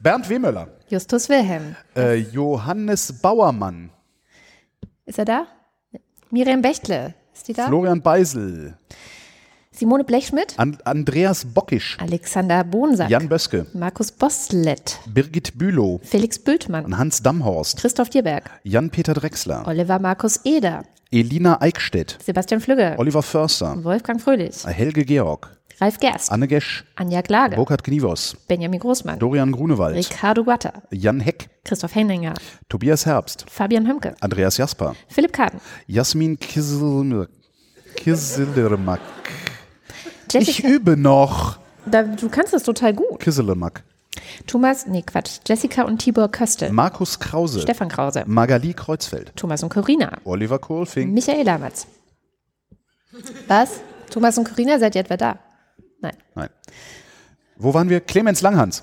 Bernd Wehmöller. Justus Wilhelm. Äh, Johannes Bauermann. Ist er da? Miriam Bechtle. Ist die da? Florian Beisel. Simone Blechschmidt. An Andreas Bockisch. Alexander Bonsack. Jan Böske. Markus Boslett. Birgit Bülow. Felix Bültmann. Hans Damhorst. Christoph Dierberg. Jan-Peter Drechsler. Oliver Markus Eder. Elina Eickstedt. Sebastian Flügge. Oliver Förster. Wolfgang Fröhlich. Helge Georg. Ralf Gerst. Anne Gesch. Anja Glage. Burkhard Knievos. Benjamin Großmann. Dorian Grunewald. Ricardo Guatta. Jan Heck. Christoph Henninger. Tobias Herbst. Fabian Hömke. Andreas Jasper. Philipp Kaden. Jasmin Kissel Kisselmack. Ich Jessica. übe noch. Da, du kannst das total gut. Kisselmack. Thomas, nee, Quatsch. Jessica und Tibor Köstel. Markus Krause. Stefan Krause. Magali Kreuzfeld. Thomas und Corina. Oliver Kohlfink. Michael Lamatz. Was? Thomas und Corina, seid ihr etwa da? Nein. Nein. Wo waren wir? Clemens Langhans.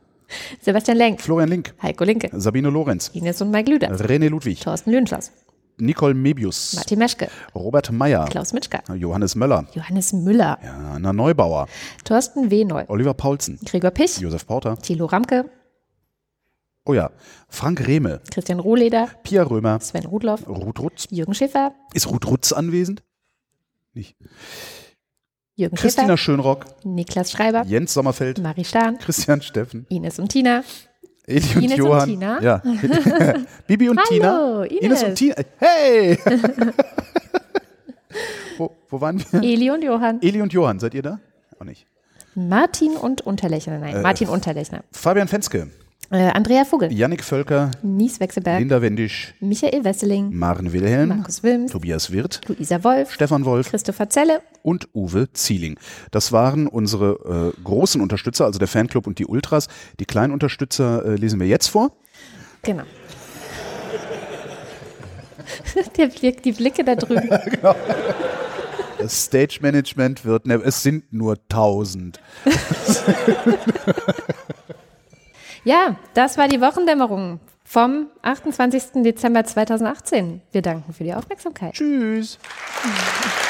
Sebastian Lenk. Florian Link. Heiko Linke. Sabine Lorenz. Ines und Mike Lüder. René Ludwig. Thorsten Lühnschloss. Nicole Mebius. Martin Meschke. Robert Meyer. Klaus Mitschka. Johannes Möller. Johannes Müller. Anna Neubauer. Thorsten Wehnoll. Oliver Paulsen. Gregor Pich. Josef Porter. Thilo Ramke. Oh ja. Frank Rehme, Christian Rohleder, Pia Römer, Sven Rudloff, Ruth Rutz. Jürgen Schäfer, Ist Ruth Rutz anwesend? Nicht. Jürgen Christina Schäfer, Schönrock, Niklas Schreiber, Jens Sommerfeld, Marie Stahn, Christian Steffen, Ines und Tina. Eli und Ines und Johann. Tina? Ja. Bibi und Tina. Hallo, Ines. und Tina. Hey! wo, wo waren wir? Eli und Johann. Eli und Johann, seid ihr da? Auch nicht. Martin und Unterlechner. Nein, Äh, Martin Unterlechner. Fabian Fenske, Andrea Vogel, Yannick Völker, Nies Wechselberg, Linda Wendisch, Michael Wesseling, Maren Wilhelm, Markus Wilms, Tobias Wirth, Luisa Wolf, Stefan Wolf Christopher Zelle. und Uwe Zieling. Das waren unsere äh, großen Unterstützer, also der Fanclub und die Ultras. Die kleinen Unterstützer äh, lesen wir jetzt vor. Genau. Der Blick, die Blicke da drüben. Das Stage Management wird, ne, es sind nur 1000. Ja, das war die Wochendämmerung vom 28. Dezember 2018. Wir danken für die Aufmerksamkeit. Tschüss.